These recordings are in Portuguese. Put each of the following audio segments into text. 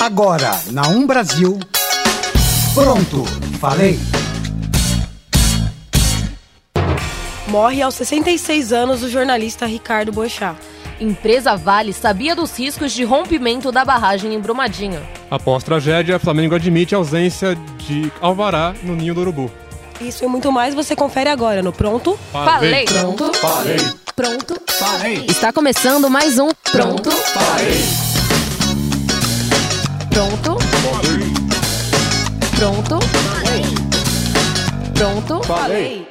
Agora, na Um Brasil. Pronto, falei. Morre aos 66 anos o jornalista Ricardo Boechat. Empresa Vale sabia dos riscos de rompimento da barragem em Brumadinho. Após tragédia, Flamengo admite ausência de alvará no ninho do urubu. Isso e muito mais você confere agora no Pronto. Falei. Pronto. Falei. Pronto. Falei. Está começando mais um Pronto. Falei. Pronto. Pronto. Pronto. Falei.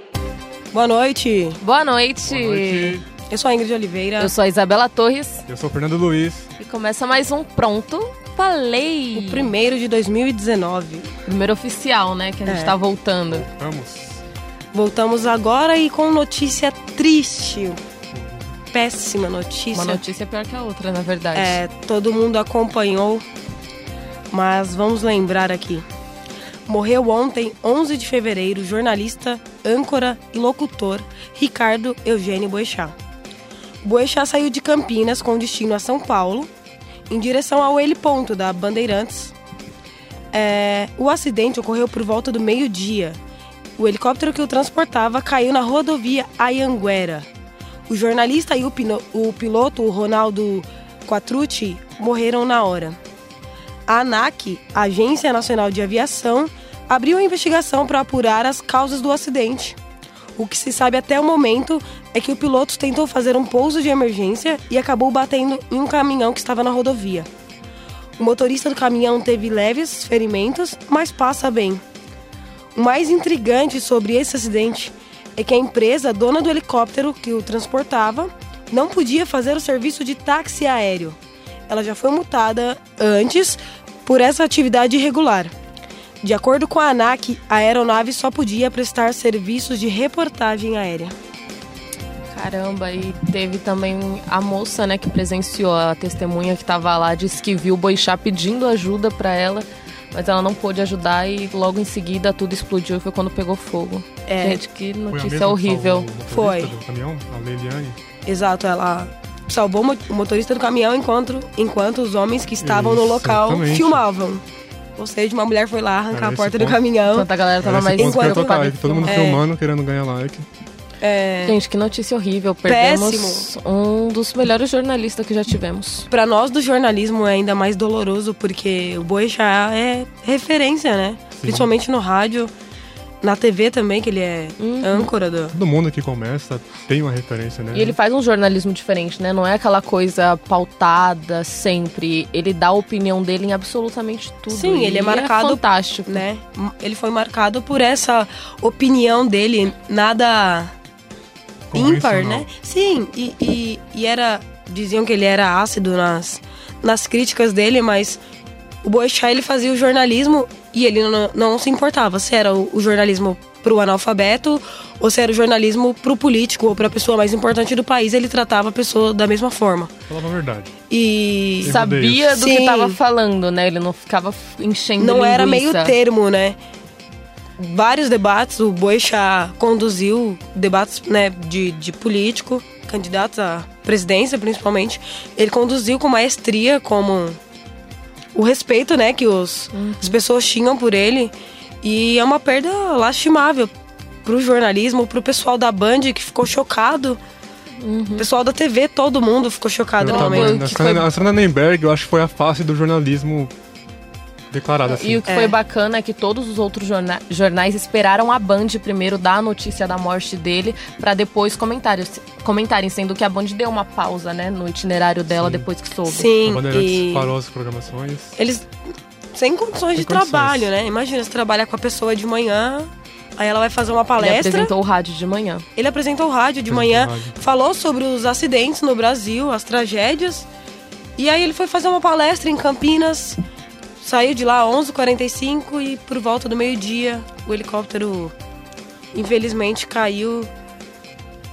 Boa noite. Boa noite. Boa noite. Eu sou a Ingrid Oliveira. Eu sou a Isabela Torres Eu sou o Fernando Luiz. e começa mais um Pronto. Falei. O primeiro de 2019. Primeiro oficial, né? Que a gente É. tá voltando. Vamos. Voltamos agora e com notícia triste. Péssima notícia. Uma notícia pior que a outra, na verdade. É, todo mundo acompanhou, mas vamos lembrar aqui. Morreu ontem, 11 de fevereiro, jornalista, âncora e locutor Ricardo Eugênio Boechat. Boechat saiu de Campinas com destino a São Paulo, em direção ao heliponto da Bandeirantes. É, o acidente ocorreu por volta do meio-dia. O helicóptero que o transportava caiu na rodovia Ayanguera. O jornalista e o, pino- o piloto, o Ronaldo Quatrucci, morreram na hora. A ANAC, Agência Nacional de Aviação, abriu a investigação para apurar as causas do acidente. O que se sabe até o momento é que o piloto tentou fazer um pouso de emergência e acabou batendo em um caminhão que estava na rodovia. O motorista do caminhão teve leves ferimentos, mas passa bem. O mais intrigante sobre esse acidente é que a empresa dona do helicóptero que o transportava não podia fazer o serviço de táxi aéreo. Ela já foi multada antes por essa atividade irregular. De acordo com a ANAC, a aeronave só podia prestar serviços de reportagem aérea. Caramba, e teve também a moça, né, que presenciou, a testemunha que tava lá, disse que viu o Boixá pedindo ajuda pra ela, mas ela não pôde ajudar e logo em seguida tudo explodiu e foi quando pegou fogo. É. Gente, que Foi a notícia horrível. Foi. Do caminhão, a Leiliane. Exato, ela salvou o mo- o motorista do caminhão enquanto, enquanto os homens que estavam no Isso, local exatamente. filmavam. Ou seja, uma mulher foi lá arrancar Era a porta do ponto. caminhão. Enquanto a galera tava Esse mais enquanto- preocupada em todo mundo filmar. filmando, querendo ganhar like. É, Gente, que notícia horrível. Perdemos um dos melhores jornalistas que já tivemos. Pra nós do jornalismo é ainda mais doloroso porque o Boechat é referência, né? Principalmente no rádio, na TV também, que ele é Uhum. âncora do... Todo mundo que começa tem uma referência, né? E ele faz um jornalismo diferente, né? Não é aquela coisa pautada sempre. Ele dá a opinião dele em absolutamente tudo. Sim, E ele é marcado- fantástico. né? Ele foi marcado por essa opinião dele, nada ímpar, né? Sim, e, e, e era. Diziam que ele era ácido nas, nas críticas dele, mas o Boechat ele fazia o jornalismo e ele não, não se importava se era o, o jornalismo pro analfabeto ou se era o jornalismo pro político ou pra pessoa mais importante do país. Ele tratava a pessoa da mesma forma. Falava a verdade. E. Sabia do que Sim. tava falando, né? Ele não ficava enchendo não era linguiça. meio termo, né? Vários debates, o Boechat conduziu debates né, de, de político, candidatos à presidência principalmente. Ele conduziu com maestria, como o respeito né, que os, as pessoas tinham por ele. E é uma perda lastimável pro jornalismo, pro pessoal da Band que ficou chocado. O pessoal da TV, todo mundo ficou chocado Eu cena, foi- A cena Nemberg, eu acho que foi a face do jornalismo declarada assim. E o que É. foi bacana é que todos os outros jorna- jornais esperaram a Band primeiro dar a notícia da morte dele pra depois comentarem, comentarem, sendo que a Band deu uma pausa, né, no itinerário dela depois que soube. A Sim, Bandeirantes e... parou as programações. Eles sem condições Sem de condições. trabalho, né? Imagina você trabalha com a pessoa de manhã, aí ela vai fazer uma Ele palestra. apresentou o rádio de manhã. Ele apresentou o rádio de Apresentou manhã, rádio. falou sobre os acidentes no Brasil, as tragédias. E aí ele foi fazer uma palestra em Campinas. Saiu de lá às 11h45 e por volta do meio-dia o helicóptero infelizmente caiu.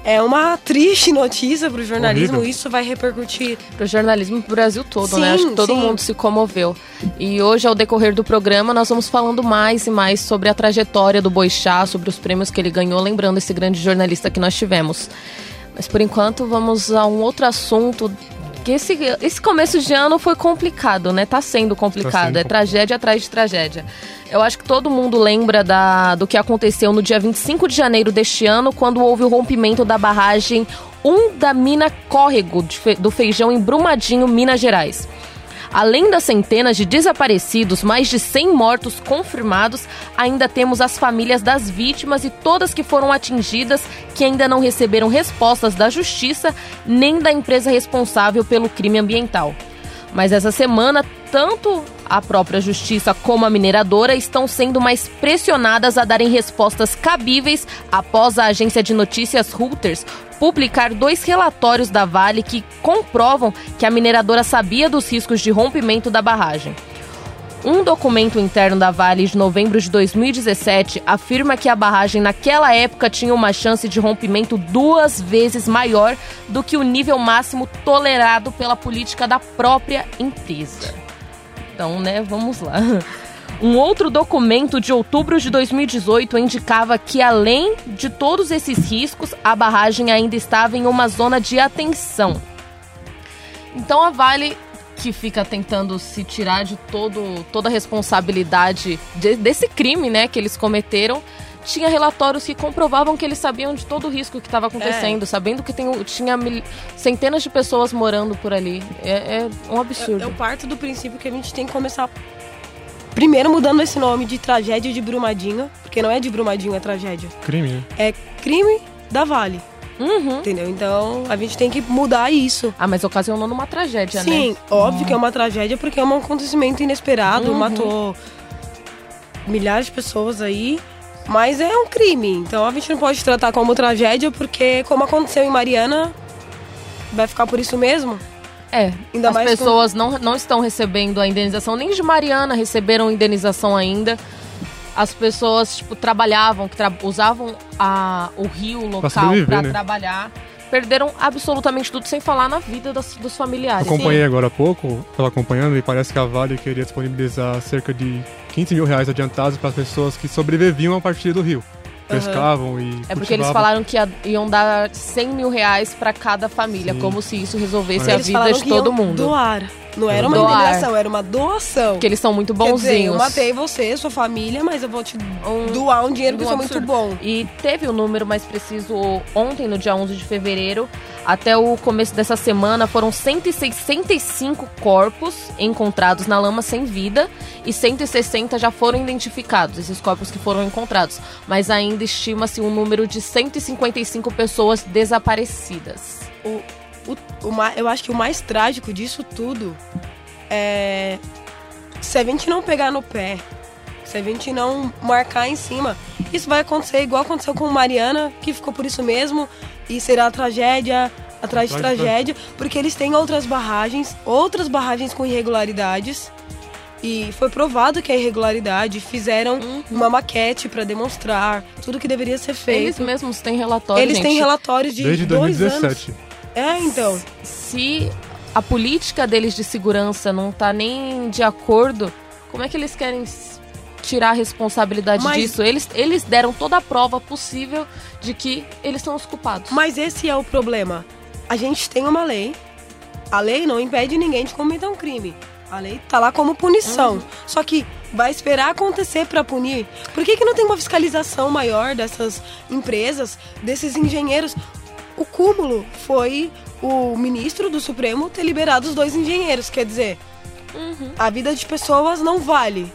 É uma triste notícia pro jornalismo, Horrível. isso vai repercutir Pro jornalismo pro Brasil todo, né? Sim, Acho que todo sim. mundo se comoveu. E hoje, ao decorrer do programa, nós vamos falando mais e mais sobre a trajetória do Boixá, sobre os prêmios que ele ganhou, lembrando esse grande jornalista que nós tivemos. Mas por enquanto, vamos a um outro assunto que esse, esse começo de ano foi complicado, né? Tá sendo complicado. Tá sendo é tragédia atrás de tragédia. Eu acho que todo mundo lembra da, do que aconteceu no dia 25 de janeiro deste ano, quando houve o rompimento da barragem 1 da mina Córrego do Feijão em Brumadinho, Minas Gerais. Além das centenas de desaparecidos, mais de 100 mortos confirmados, ainda temos as famílias das vítimas e todas que foram atingidas que ainda não receberam respostas da justiça nem da empresa responsável pelo crime ambiental. Mas essa semana, tanto a própria justiça como a mineradora estão sendo mais pressionadas a darem respostas cabíveis após a agência de notícias Reuters publicar dois relatórios da Vale que comprovam que a mineradora sabia dos riscos de rompimento da barragem. Um documento interno da Vale de novembro de 2017 afirma que a barragem naquela época tinha uma chance de rompimento duas vezes maior do que o nível máximo tolerado pela política da própria empresa. Então, né, vamos lá. Um outro documento de outubro de 2018 indicava que, além de todos esses riscos, a barragem ainda estava em uma zona de atenção. Então a Vale, que fica tentando se tirar de todo, toda a responsabilidade de- desse crime né, que eles cometeram, tinha relatórios que comprovavam que eles sabiam de todo o risco que estava acontecendo, sabendo que tem, tinha mil- centenas de pessoas morando por ali. É, é um absurdo. Eu parto do princípio que a gente tem que começar primeiro mudando esse nome de tragédia de Brumadinho, porque não é de Brumadinho, é tragédia. Crime, né? É crime da Vale, Uhum. entendeu? Então a gente tem que mudar isso. Ah, mas ocasionou numa tragédia, né? Sim, óbvio que é uma tragédia porque é um acontecimento inesperado, Uhum. matou milhares de pessoas aí, mas é um crime. Então a gente não pode tratar como tragédia porque como aconteceu em Mariana, vai ficar por isso mesmo? É, Ainda as mais com- pessoas não, não estão recebendo a indenização, nem de Mariana receberam indenização ainda. As pessoas, tipo, trabalhavam, que tra- usavam a, o rio local para né? trabalhar. Perderam absolutamente tudo, sem falar na vida das- dos familiares. Acompanhei agora há pouco, estava acompanhando, e parece que a Vale queria disponibilizar cerca de 15 mil reais adiantados para as pessoas que sobreviviam a partir do rio. Pescavam e. É porque eles falaram que ia- iam dar 100 mil reais para cada família, Sim. como se isso resolvesse É. a Eles vida de que todo iam mundo. Doar. Não era uma Doar. indenização, era uma doação. Porque eles são muito Quer dizer, bonzinhos. eu matei você, sua família, mas eu vou te Um- doar um dinheiro que um isso é muito bom. E teve o número mais preciso ontem, no dia 11 de fevereiro. Até o começo dessa semana foram 165 corpos encontrados na lama sem vida e 160 já foram identificados, esses corpos que foram encontrados. Mas ainda estima-se um número de 155 pessoas desaparecidas. O, o, o eu acho que o mais trágico disso tudo é se a gente não pegar no pé, se a gente não marcar em cima, isso vai acontecer igual aconteceu com Mariana, que ficou por isso mesmo, e será tragédia atrás de tragédia, porque eles têm outras barragens, outras barragens com irregularidades. E foi provado que é irregularidade, fizeram uma maquete para demonstrar tudo que deveria ser feito. Eles mesmos têm relatório, Eles gente. têm relatórios de Desde dois 2017. anos. É, então. Se a política deles de segurança não tá nem de acordo, como é que eles querem tirar a responsabilidade Mas- disso? Eles, eles deram toda a prova possível de que eles são os culpados. Mas esse é o problema. A gente tem uma lei. A lei não impede ninguém de cometer um crime. A lei tá lá como punição. Só que vai esperar acontecer para punir. Por que, que não tem uma fiscalização maior dessas empresas, desses engenheiros? O cúmulo foi o ministro do Supremo ter liberado os dois engenheiros. Quer dizer, a vida de pessoas não vale.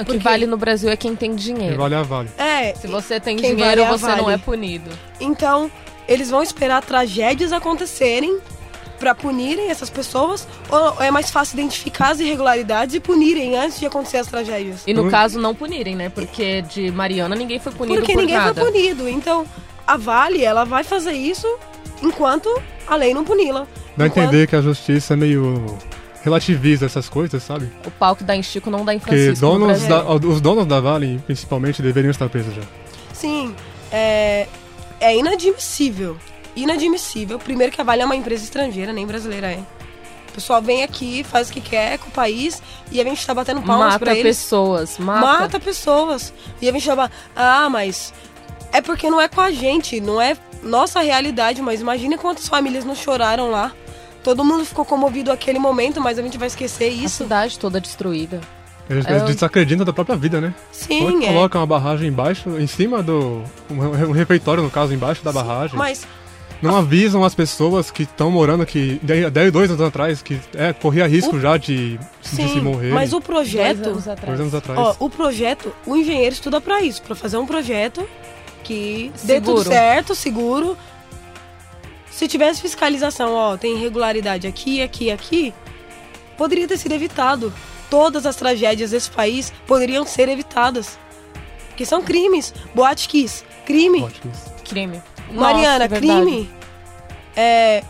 O que vale no Brasil é quem tem Quem dinheiro. vale a Vale. É, Se você tem Quem dinheiro, vale é a você não Vale. é punido. Então, eles vão esperar tragédias acontecerem pra punirem essas pessoas? Ou é mais fácil identificar as irregularidades e punirem antes de acontecer as tragédias? E no Hum. caso, não punirem, né? Porque de Mariana ninguém foi punido Porque por ninguém nada. foi punido. Então, a Vale, ela vai fazer isso enquanto a lei não puni-la. Dá a Enquanto- entender que a justiça meio relativiza essas coisas, sabe? O pau que dá em Chico não dá em Francisco. no donos da, os donos da Vale, principalmente, deveriam estar presos já. Sim, é, é inadmissível. Inadmissível. Primeiro que a Vale é uma empresa estrangeira, nem brasileira é. O pessoal vem aqui, faz o que quer com o país e a gente tá batendo palmas Mata pra eles. pessoas. Mata. mata pessoas. E a gente chama, ah, mas é porque não é com a gente, não é nossa realidade, mas imagina quantas famílias não choraram lá Todo mundo ficou comovido aquele momento, mas a gente vai esquecer A isso. cidade toda destruída. Eles, É, eles desacreditam da própria vida, né? Sim, Como é é. coloca uma barragem embaixo, em cima do. Um, refeitório, no caso, embaixo da barragem. Mas Não avisam as pessoas que estão morando aqui 10, dois anos atrás, que é, corria risco já de, de sim, se morrer. mas o Dois projeto, anos atrás. Dois anos atrás. ó, o projeto, o engenheiro estuda pra isso, pra fazer um projeto que dê tudo Seguro. certo, seguro. Se tivesse fiscalização, ó, tem irregularidade aqui, aqui, aqui, poderia ter sido evitado. Todas as tragédias desse país poderiam ser evitadas. Que são crimes. Boate Kiss, crime. Isso. Crime. Mariana, Nossa, verdade. crime. É,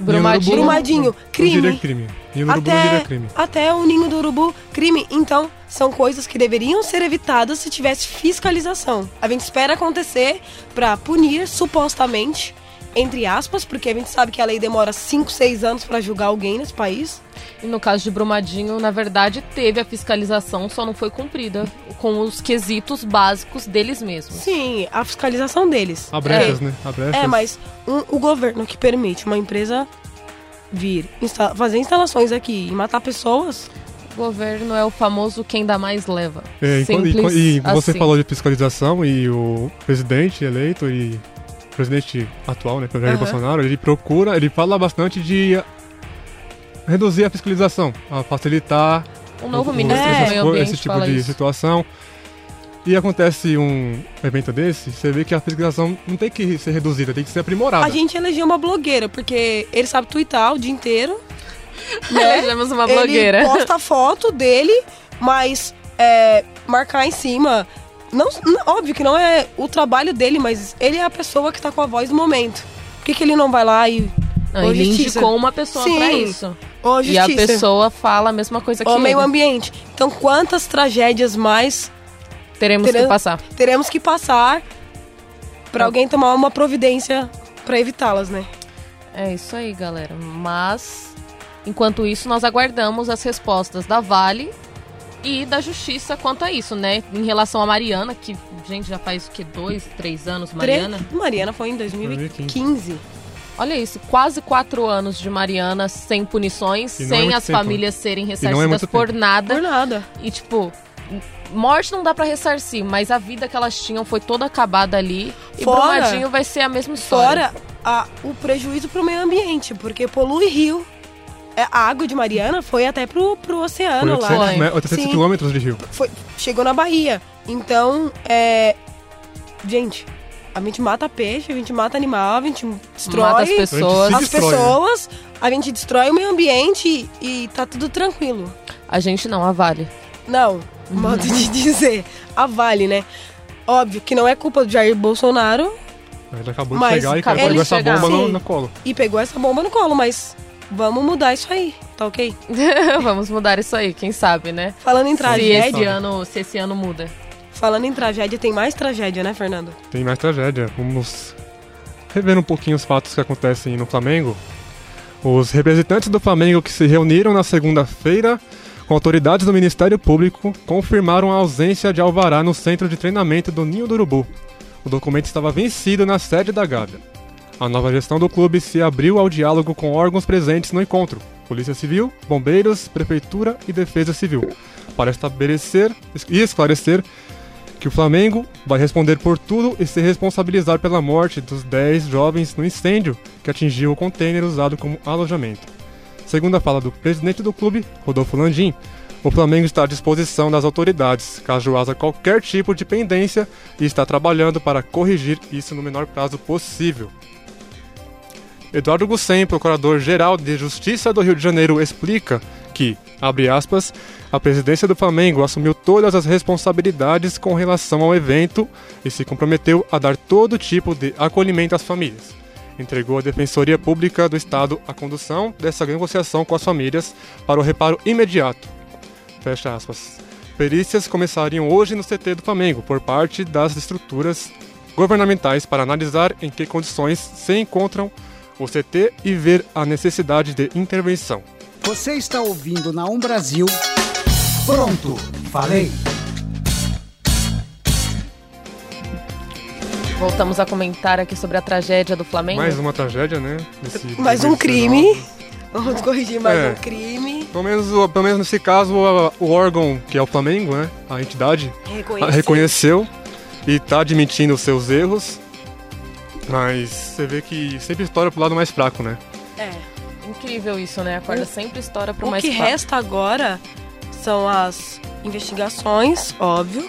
Brumadinho. Brumadinho, crime. crime. Diria crime. até o ninho do urubu, crime. Então, são coisas que deveriam ser evitadas se tivesse fiscalização. A gente espera acontecer pra punir, supostamente, entre aspas, porque a gente sabe que a lei demora 5, 6 anos pra julgar alguém nesse país. E no caso de Brumadinho, na verdade, teve a fiscalização, só não foi cumprida com os quesitos básicos deles mesmos. Sim, a fiscalização deles. Há brechas, né? Há brechas. É, mas um- o governo que permite uma empresa vir insta- fazer instalações aqui e matar pessoas, O governo é o famoso quem dá mais leva. É, e, e e você assim. falou de fiscalização e o presidente eleito e presidente atual, né, que é o Jair Aham. Bolsonaro, ele procura, ele fala bastante de reduzir a fiscalização, a facilitar O novo o- ministro É. esse, tipo- Ambiente esse tipo de isso. situação. E acontece um evento desse, você vê que a fiscalização não tem que ser reduzida, tem que ser aprimorada. a gente elegeu uma blogueira, porque ele sabe twittar o dia inteiro. né? Elegemos uma blogueira. Ele posta foto dele, mas é, marcar em cima. Não, n- óbvio que não é o trabalho dele, mas ele é a pessoa que tá com a voz do momento. Por que, que ele não vai lá e. Não, ele justiça. indicou uma pessoa Sim. pra isso. Ô, E a pessoa fala a mesma coisa que meio ele. ambiente. Então, quantas tragédias mais Teremos Teremos- que passar. teremos que passar pra É. alguém tomar uma providência pra evitá-las, né? É isso aí, galera. Mas, enquanto isso, nós aguardamos as respostas da Vale e da Justiça quanto a isso, né? Em relação a Mariana, que, gente, já faz o quê? Dois, três anos, Mariana? Tre- Mariana foi em 2015. Olha isso, quase quatro anos de Mariana sem punições, E é sem muito as tempo, famílias serem é ressarcidas muito por tempo. nada. Por nada. E, tipo, morte não dá pra ressarcir, mas a vida que elas tinham foi toda acabada ali. E Fora- Brumadinho vai ser a mesma história. Fora a- o prejuízo pro meio ambiente, porque polui rio. É, A água de Mariana foi até pro, pro Foi oceano lá. 800, Foi. me- 800 Sim. quilômetros de rio. Foi, chegou na Bahia. Então, é. Gente, a gente mata peixe, a gente mata animal, a gente destrói Mata as pessoas. as destrói, né? pessoas, a gente destrói o meio ambiente e, e tá tudo tranquilo. A gente não, a Vale. Não, modo de dizer. A Vale, né? Óbvio que não é culpa do Jair Bolsonaro Ele acabou Mas de chegar e acabou pegou essa chegar. bomba no, no colo. e pegou essa bomba no colo, mas vamos mudar isso aí, tá ok? Vamos mudar isso aí, quem sabe, né? Falando em Se esse, tragédia, ano, se esse ano muda. falando em tragédia, tem mais tragédia, né, Fernando? Tem mais tragédia. Vamos rever um pouquinho os fatos que acontecem no Flamengo. Os representantes do Flamengo que se reuniram na segunda-feira com autoridades do Ministério Público confirmaram a ausência de alvará no centro de treinamento do Ninho do Urubu. O documento estava vencido na sede da Gávea. A nova gestão do clube se abriu ao diálogo com órgãos presentes no encontro: Polícia Civil, Bombeiros, Prefeitura e Defesa Civil, para estabelecer e esclarecer que o Flamengo vai responder por tudo e se responsabilizar pela morte dos 10 jovens no incêndio que atingiu o container usado como alojamento. Segundo a fala do presidente do clube, Rodolfo Landim, o Flamengo está à disposição das autoridades, caso haja qualquer tipo de pendência, e está trabalhando para corrigir isso no menor prazo possível. Eduardo Gussem, procurador-geral de Justiça do Rio de Janeiro, explica que, abre aspas, a presidência do Flamengo assumiu todas as responsabilidades com relação ao evento e se comprometeu a dar todo tipo de acolhimento às famílias. Entregou à Defensoria Pública do Estado a condução dessa negociação com as famílias para o reparo imediato. Fecha aspas. Perícias começariam hoje no CT do Flamengo por parte das estruturas governamentais para analisar em que condições se encontram o CT e ver a necessidade de intervenção. Você está ouvindo na Um Brasil. Pronto, falei. Voltamos a comentar aqui sobre a tragédia do Flamengo. Mais uma tragédia, né? Nesse Mais um 2019. crime. Vamos corrigir mais É. um crime. Pelo menos, o- pelo menos nesse caso, o, órgão, que é o Flamengo, né? A entidade, Reconhecer. reconheceu e tá admitindo os seus erros. Mas você vê que sempre estoura pro lado mais fraco, né? É. Incrível isso, né? A corda sempre estoura pro O mais que fraco. resta agora são as investigações, óbvio,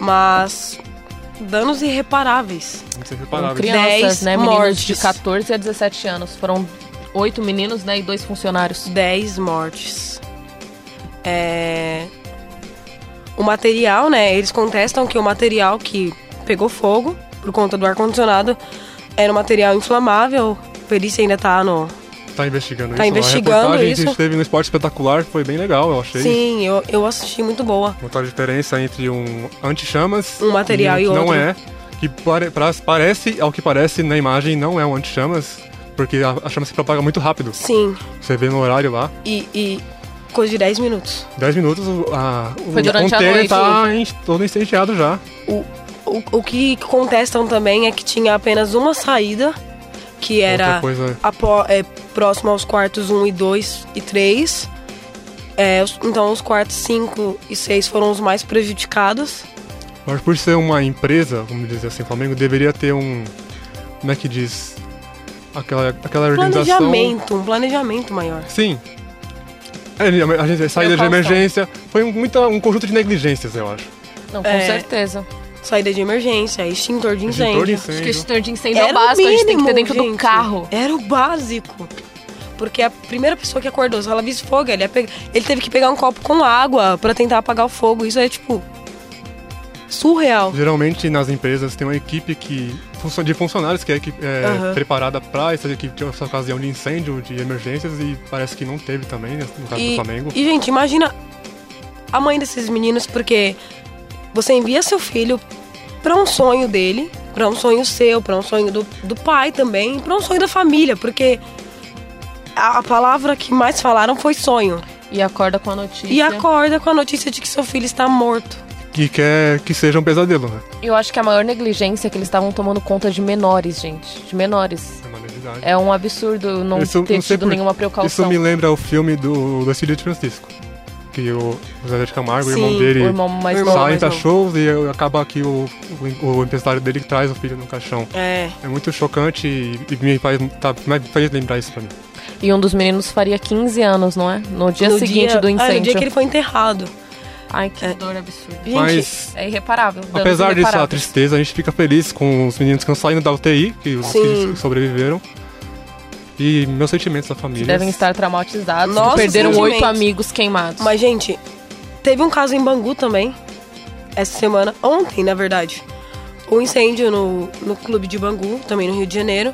mas danos irreparáveis. Reparável. crianças, Dez né? Meninos de mortes. 14 a 17 anos. Foram oito meninos, né? E dois funcionários. 10 mortes. É... O material, né? Eles contestam que o material que pegou fogo por conta do ar-condicionado era um material inflamável. A perícia ainda tá no. Tá investigando Tá isso. investigando a reportagem que isso. a gente teve no Esporte Espetacular foi bem legal, eu achei. Sim, eu, eu assisti muito boa. Notar a diferença entre um anti-chamas Um material um e que não outro. é. Que pare- pra- parece, ao que parece na imagem, não é um anti-chamas, porque a, a chama se propaga muito rápido. Sim, Você vê no horário lá, e, e coisa de 10 minutos. 10 minutos, o- a, Foi o durante a container noite. tá em- todo incendiado já. O, o, o que contestam também é que tinha apenas uma saída, que era é, próximo aos quartos 1 e 2 e 3. É, então os quartos 5 e 6 foram os mais prejudicados. mas por ser uma empresa, vamos dizer assim, Flamengo deveria ter um. Como é que diz? Aquela, aquela organização. Planejamento, um planejamento maior. Sim. É, a saída de emergência foi um, muita, um conjunto de negligências, eu acho. Não, com É. certeza. Saída de emergência, extintor de incêndio. Extintor de Acho que incêndio. extintor de incêndio é o Era o básico, a gente tem que ter mínimo, dentro do gente. carro. Era o básico. Porque a primeira pessoa que acordou, se ela visse fogo, ele, pegar- ele teve que pegar um copo com água pra tentar apagar o fogo. Isso é, tipo, surreal. Geralmente nas empresas tem uma equipe que de funcionários que é, equipe- é Aham. preparada para essa equipe essa ocasião de incêndio, de emergências e parece que não teve também né, no caso do E, Flamengo. e, gente, imagina a mãe desses meninos, porque você envia seu filho pra um sonho dele, pra um sonho seu, pra um sonho do, do pai também, pra um sonho da família, porque a, a palavra que mais falaram foi sonho. E acorda com a notícia. E acorda com a notícia de que seu filho está morto. Que quer que seja um pesadelo, né? Eu acho que a maior negligência é que eles estavam tomando conta de menores, gente. De menores. É. É um absurdo não Isso- ter não sei tido por- nenhuma Isso precaução. me lembra o filme do, do Cílio de Francisco. Que o José de Camargo, o Sim, irmão O dele, irmão mais o irmão saem mais pra novo. shows e acaba aqui o, o, o empresário dele que traz o filho no caixão. É. É muito chocante e, e me faz, tá, me faz lembrar isso pra mim. E um dos meninos faria 15 anos, não é? No dia No seguinte dia- do Ah, no incêndio. dia que ele foi enterrado. Ai, que É. dor absurda. Gente, Mas É irreparável. danos Apesar disso, a tristeza, a gente fica feliz com os meninos que estão saindo da UTI, que os Sim. que sobreviveram. E meus sentimentos da família. devem estar traumatizados. Nossa, perderam oito amigos queimados. Mas, gente, teve um caso em Bangu também. Essa semana, ontem, na verdade. O incêndio no, no clube de Bangu, também no Rio de Janeiro.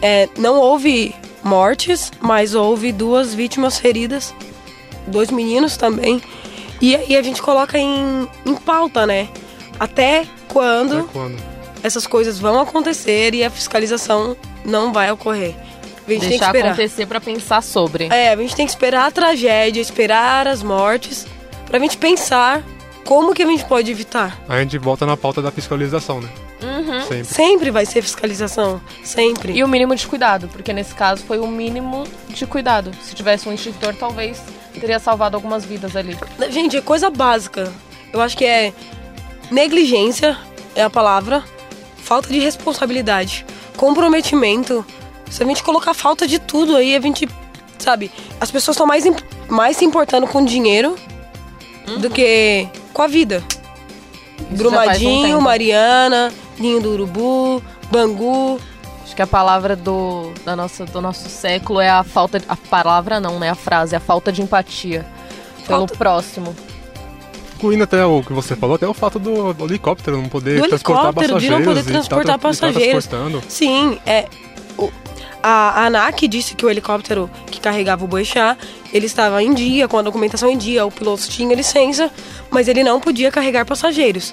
É, não houve mortes, mas houve duas vítimas feridas. Dois meninos também. E aí a gente coloca em, em pauta, né? Até quando Até quando? essas coisas vão acontecer e a fiscalização não vai ocorrer. A gente tem que Deixar esperar. acontecer pra pensar sobre. É, a gente tem que esperar a tragédia, esperar as mortes, pra gente pensar como que a gente pode evitar. A gente volta na pauta da fiscalização, né? Uhum. Sempre. Sempre vai ser fiscalização, sempre. E o mínimo de cuidado, porque nesse caso foi o mínimo de cuidado. Se tivesse um extintor, talvez teria salvado algumas vidas ali. Gente, é coisa básica. Eu acho que é negligência é a palavra, falta de responsabilidade, comprometimento. Se a gente colocar falta de tudo aí, a gente, sabe, as pessoas estão mais, mais se importando com dinheiro do que com a vida. Isso um Brumadinho, tempo. Mariana, Ninho do Urubu, Bangu. Acho que a palavra do, da nossa, do nosso século é a falta. de- A palavra não, né? A frase, a falta de empatia pelo Falta- próximo. Incluindo até o que você falou, até o fato do, do helicóptero não poder Do transportar helicóptero, de passageiros. não poder e tá transportar tra- e tá passageiros. transportando. Sim, é. o- a, ANAC disse que o helicóptero que carregava o Boixá, ele estava em dia, com a documentação em dia, o piloto tinha licença, mas ele não podia carregar passageiros.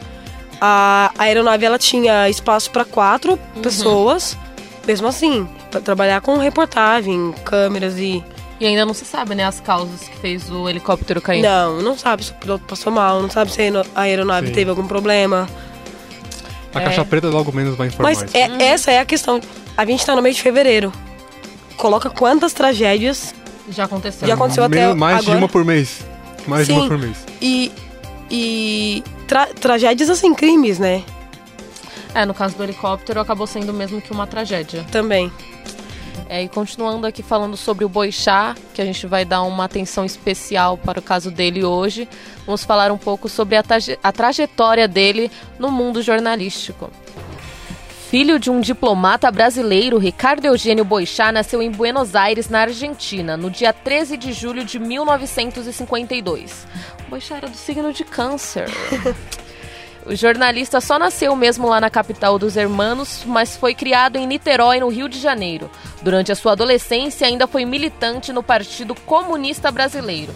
A, a aeronave ela tinha espaço para quatro pessoas, mesmo assim, para trabalhar com reportagem, câmeras e. E ainda não se sabe, né, as causas que fez o helicóptero cair. Não, não sabe se o piloto passou mal, não sabe se a aero- a aeronave Sim. teve algum problema. A É. caixa preta logo menos vai informar Mas é- essa é a questão. A gente tá no mês de fevereiro. Coloca quantas tragédias Já aconteceu. já aconteceu até Menos- mais agora. de uma por mês. Mais de Sim. uma por mês. E. E. tra- tragédias assim, crimes, né? É, no caso do helicóptero acabou sendo mesmo que uma tragédia. Também. É, e continuando aqui falando sobre o Boixá, que a gente vai dar uma atenção especial para o caso dele hoje, vamos falar um pouco sobre a, traje- a trajetória dele no mundo jornalístico. Filho de um diplomata brasileiro, Ricardo Eugênio Boixá nasceu em Buenos Aires, na Argentina, no dia 13 de julho de 1952. Boixá era do signo de câncer. O jornalista só nasceu mesmo lá na capital dos Hermanos, mas foi criado em Niterói, no Rio de Janeiro. Durante a sua adolescência, ainda foi militante no Partido Comunista Brasileiro.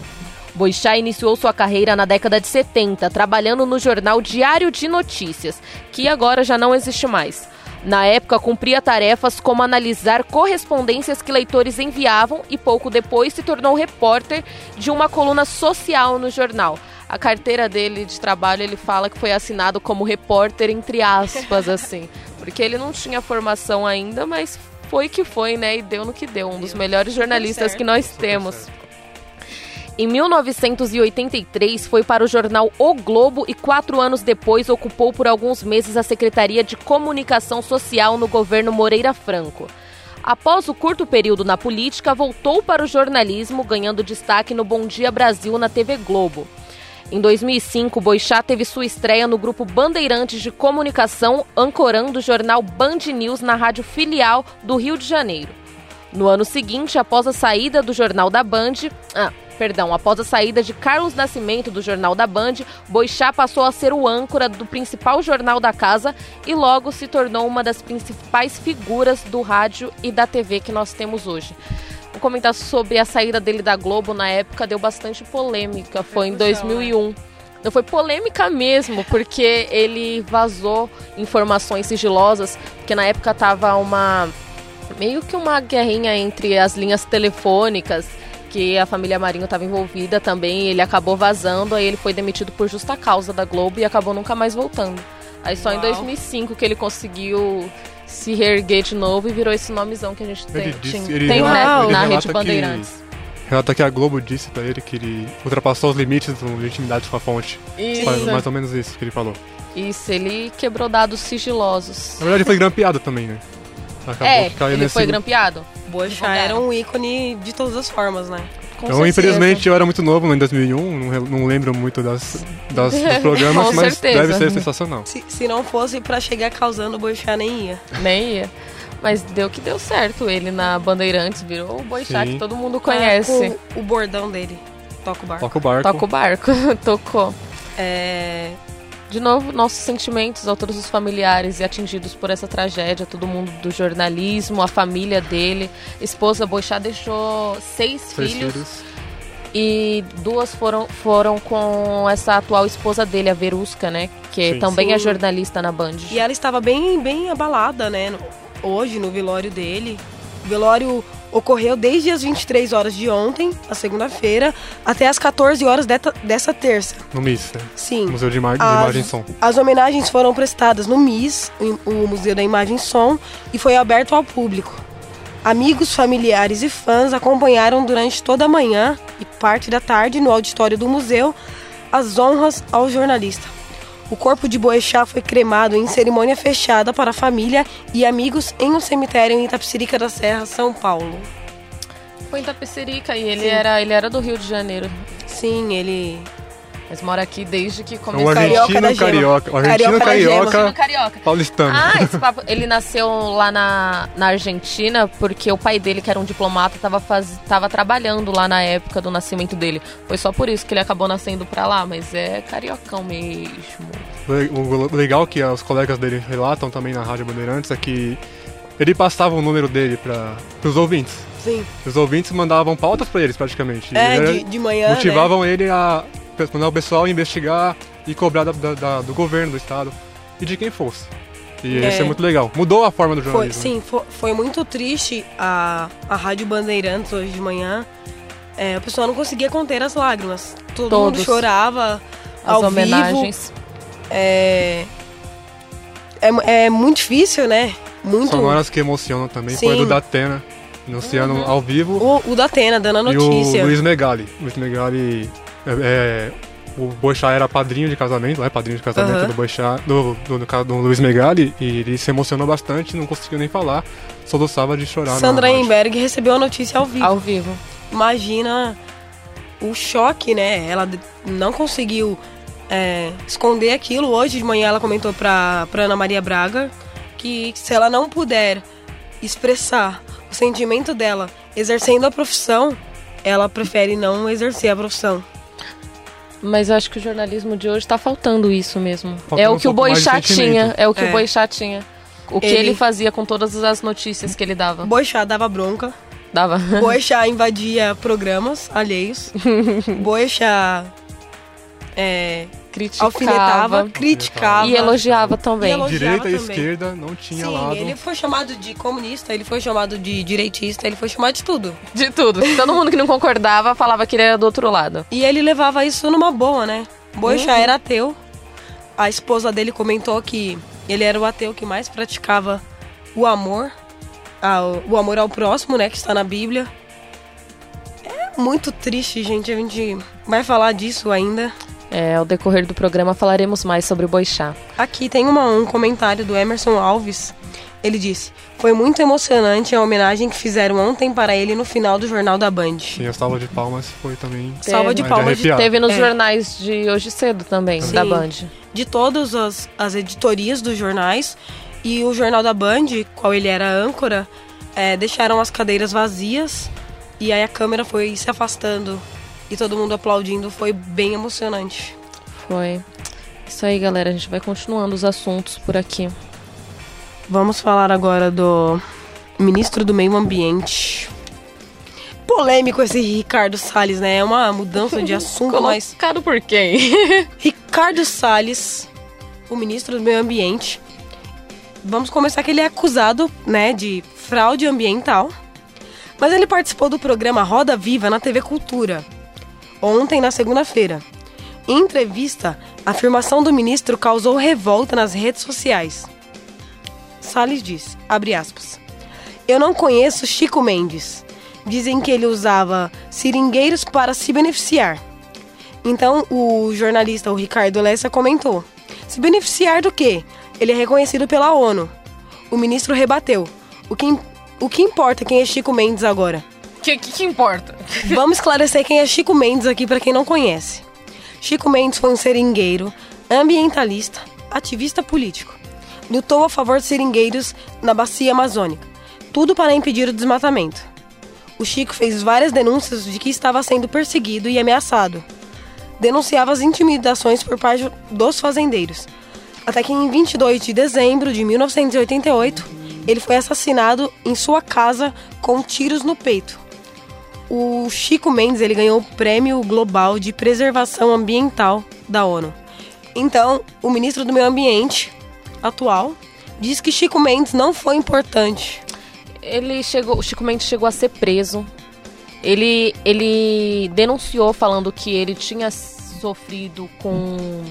Boixá iniciou sua carreira na década de 70, trabalhando no jornal Diário de Notícias, que agora já não existe mais. Na época, cumpria tarefas como analisar correspondências que leitores enviavam e pouco depois se tornou repórter de uma coluna social no jornal. A carteira dele de trabalho, ele fala que foi assinado como repórter, entre aspas, assim. Porque ele não tinha formação ainda, mas foi que foi, né? E deu no que deu. Um dos melhores jornalistas que nós temos. Em 1983, foi para o jornal O Globo e quatro anos depois ocupou por alguns meses a Secretaria de Comunicação Social no governo Moreira Franco. Após o curto período na política, voltou para o jornalismo, ganhando destaque no Bom Dia Brasil na TV Globo. Em 2005, Boixá teve sua estreia no grupo Bandeirantes de Comunicação, ancorando o jornal Band News na rádio filial do Rio de Janeiro. No ano seguinte, após a saída do Jornal da Band, ah, perdão, após a saída de Carlos Nascimento do Jornal da Band, Boixá passou a ser o âncora do principal jornal da casa e logo se tornou uma das principais figuras do rádio e da TV que nós temos hoje. Vou comentar sobre a saída dele da Globo na época, deu bastante polêmica, foi em 2001. Não foi polêmica mesmo, porque ele vazou informações sigilosas, porque na época tava uma meio que uma guerrinha entre as linhas telefônicas, que a família Marinho estava envolvida também, ele acabou vazando, aí ele foi demitido por justa causa da Globo e acabou nunca mais voltando. Aí só em Uau. 2005 que ele conseguiu se reerguer de novo e virou esse nomezão que a gente tem, Ele disse- tinha- ele tem né, relata- ele na Rede que- Bandeirantes. Relata que a Globo disse pra ele que ele ultrapassou os limites de intimidade com a fonte. Isso, Mais, mais ou menos isso que ele falou. isso, ele quebrou dados sigilosos. Na verdade, foi grampeado também, né? Acabou é, que ele nesse... foi grampeado? Divulgaram. era um ícone de todas as formas, né? Com Então, certeza. infelizmente, eu era muito novo em 2001, não, re- não lembro muito das, das- dos programas, mas certeza. deve ser sensacional. Se, se não fosse pra chegar causando, o Boixá nem ia. Nem ia. Mas deu que deu certo. Ele na Bandeirantes virou o Boixá que todo mundo conhece. Ah, com o bordão dele. Toca o barco. Toca o barco. Toca o barco. Tocou. É, De novo, nossos sentimentos a todos os familiares e atingidos por essa tragédia, todo mundo do jornalismo, a família dele. Esposa Boixá deixou seis, Três filhos, filhos. e duas foram, foram com essa atual esposa dele, a Verusca, né? Que Sim. também é Sim. jornalista na Band. E ela estava bem, bem abalada, né? no- Hoje, no velório dele. O velório ocorreu desde as 23 horas de ontem, a segunda-feira, até as 14 horas dessa terça. No MIS, né? Sim. Museu de, Ima de As- Imagem e Som. As homenagens foram prestadas no MIS, o Museu da Imagem e Som, e foi aberto ao público. Amigos, familiares e fãs acompanharam durante toda a manhã e parte da tarde no auditório do museu as honras ao jornalista. O corpo de Boechat foi cremado em cerimônia fechada para a família e amigos em um cemitério em Itapecerica da Serra, São Paulo. Foi em Tapecerica e ele Sim. era, ele era do Rio de Janeiro. Sim, ele Mas mora aqui desde que um começou. Carioca da argentino carioca. O argentino Carioca carioca, paulistano. Ah, esse papo. Ele nasceu lá na, na Argentina porque o pai dele, que era um diplomata, tava, faz, tava trabalhando lá na época do nascimento dele. Foi só por isso que ele acabou nascendo pra lá, mas é cariocão mesmo. O legal que os colegas dele relatam também na Rádio Bandeirantes é que ele passava o número dele para os ouvintes. sim, Os ouvintes mandavam pautas para eles, praticamente. É de, de manhã, né? motivavam ele a mandar o pessoal investigar e cobrar da- da- da- do governo, do estado e de quem fosse. E É. isso é muito legal. Mudou a forma do Foi, jornalismo. sim, foi, foi muito triste a, a Rádio Bandeirantes hoje de manhã. É, o pessoal não conseguia conter as lágrimas. Todo Todos. mundo chorava As ao homenagens. vivo. É, é, é muito difícil, né? Muito. São horas que emocionam também. Sim. Foi do Datena, anunciando ao vivo. O, o da Atena dando a E notícia. o Luiz Megali. Luiz Megali. É, é, o Boixá era padrinho de casamento, é padrinho de casamento Aham. do Boixá, do, do, no caso do Luiz Megali, e ele se emocionou bastante, não conseguiu nem falar, soluçava de chorar. Sandra. Emberg recebeu a notícia ao vivo. Ao vivo. Imagina o choque, né? Ela não conseguiu é, esconder aquilo. Hoje de manhã ela comentou pra, pra Ana Maria Braga que se ela não puder expressar o sentimento dela exercendo a profissão, ela prefere não exercer a profissão. Mas eu acho que o jornalismo de hoje tá faltando isso mesmo. Faltando é o um que o mais de Boixá tinha. É o que É. o Boixá tinha. O que Ele- ele... fazia com todas as notícias que ele dava. Boixá dava bronca. Dava. Boixá invadia programas alheios. Boixá é, Criticava. alfinetava, criticava. E elogiava também. E elogiava Direita e esquerda não tinha Sim, lado. ele foi chamado de comunista, ele foi chamado de direitista, ele foi chamado de tudo. De tudo. Todo mundo que não concordava falava que ele era do outro lado. E ele levava isso numa boa, né? Boixá era ateu. A esposa dele comentou que ele era o ateu que mais praticava o amor, ao- o amor ao próximo, né? Que está na Bíblia. É muito triste, gente. A gente vai falar disso ainda. É, ao decorrer do programa falaremos mais sobre o Boixá. Aqui tem uma- um comentário do Emerson Alves. Ele disse: Foi muito emocionante a homenagem que fizeram ontem para ele no final do Jornal da Band. Sim, a salva de palmas foi também. Salva de Mas palmas de. Teve nos É. jornais de hoje cedo também, Sim. da Band. de todas as, as editorias dos jornais. E o Jornal da Band, qual ele era âncora, é, deixaram as cadeiras vazias. E aí a câmera foi se afastando e todo mundo aplaudindo. Foi bem emocionante. Foi. Isso aí, galera. A gente vai continuando os assuntos por aqui. Vamos falar agora do ministro do Meio Ambiente. Polêmico esse Ricardo Salles, né? É uma mudança de assunto, mas Colocado por quem? Ricardo Salles, o ministro do Meio Ambiente. Vamos começar que ele é acusado, né, de fraude ambiental. Mas ele participou do programa Roda Viva na TV Cultura, ontem, na segunda-feira. Em entrevista, a afirmação do ministro causou revolta nas redes sociais. Salles abre aspas, Eu não conheço Chico Mendes. Dizem que ele usava seringueiros para se beneficiar. Então o jornalista, o Ricardo Lessa, comentou: Se beneficiar do quê? Ele é reconhecido pela ONU. O ministro rebateu: O que, o que importa quem é Chico Mendes agora? Que, que, que importa? Vamos esclarecer quem é Chico Mendes aqui para quem não conhece. Chico Mendes foi um seringueiro, ambientalista, ativista político. Lutou a favor de seringueiros na bacia amazônica. Tudo para impedir o desmatamento. O Chico fez várias denúncias de que estava sendo perseguido e ameaçado. Denunciava as intimidações por parte dos fazendeiros. Até que em 22 de dezembro de 1988, ele foi assassinado em sua casa com tiros no peito. O Chico Mendes ele ganhou o Prêmio Global de Preservação Ambiental da ONU. Então, o ministro do Meio Ambiente atual diz que Chico Mendes não foi importante. Ele chegou, o Chico Mendes chegou a ser preso. Ele, ele denunciou falando que ele tinha sofrido com.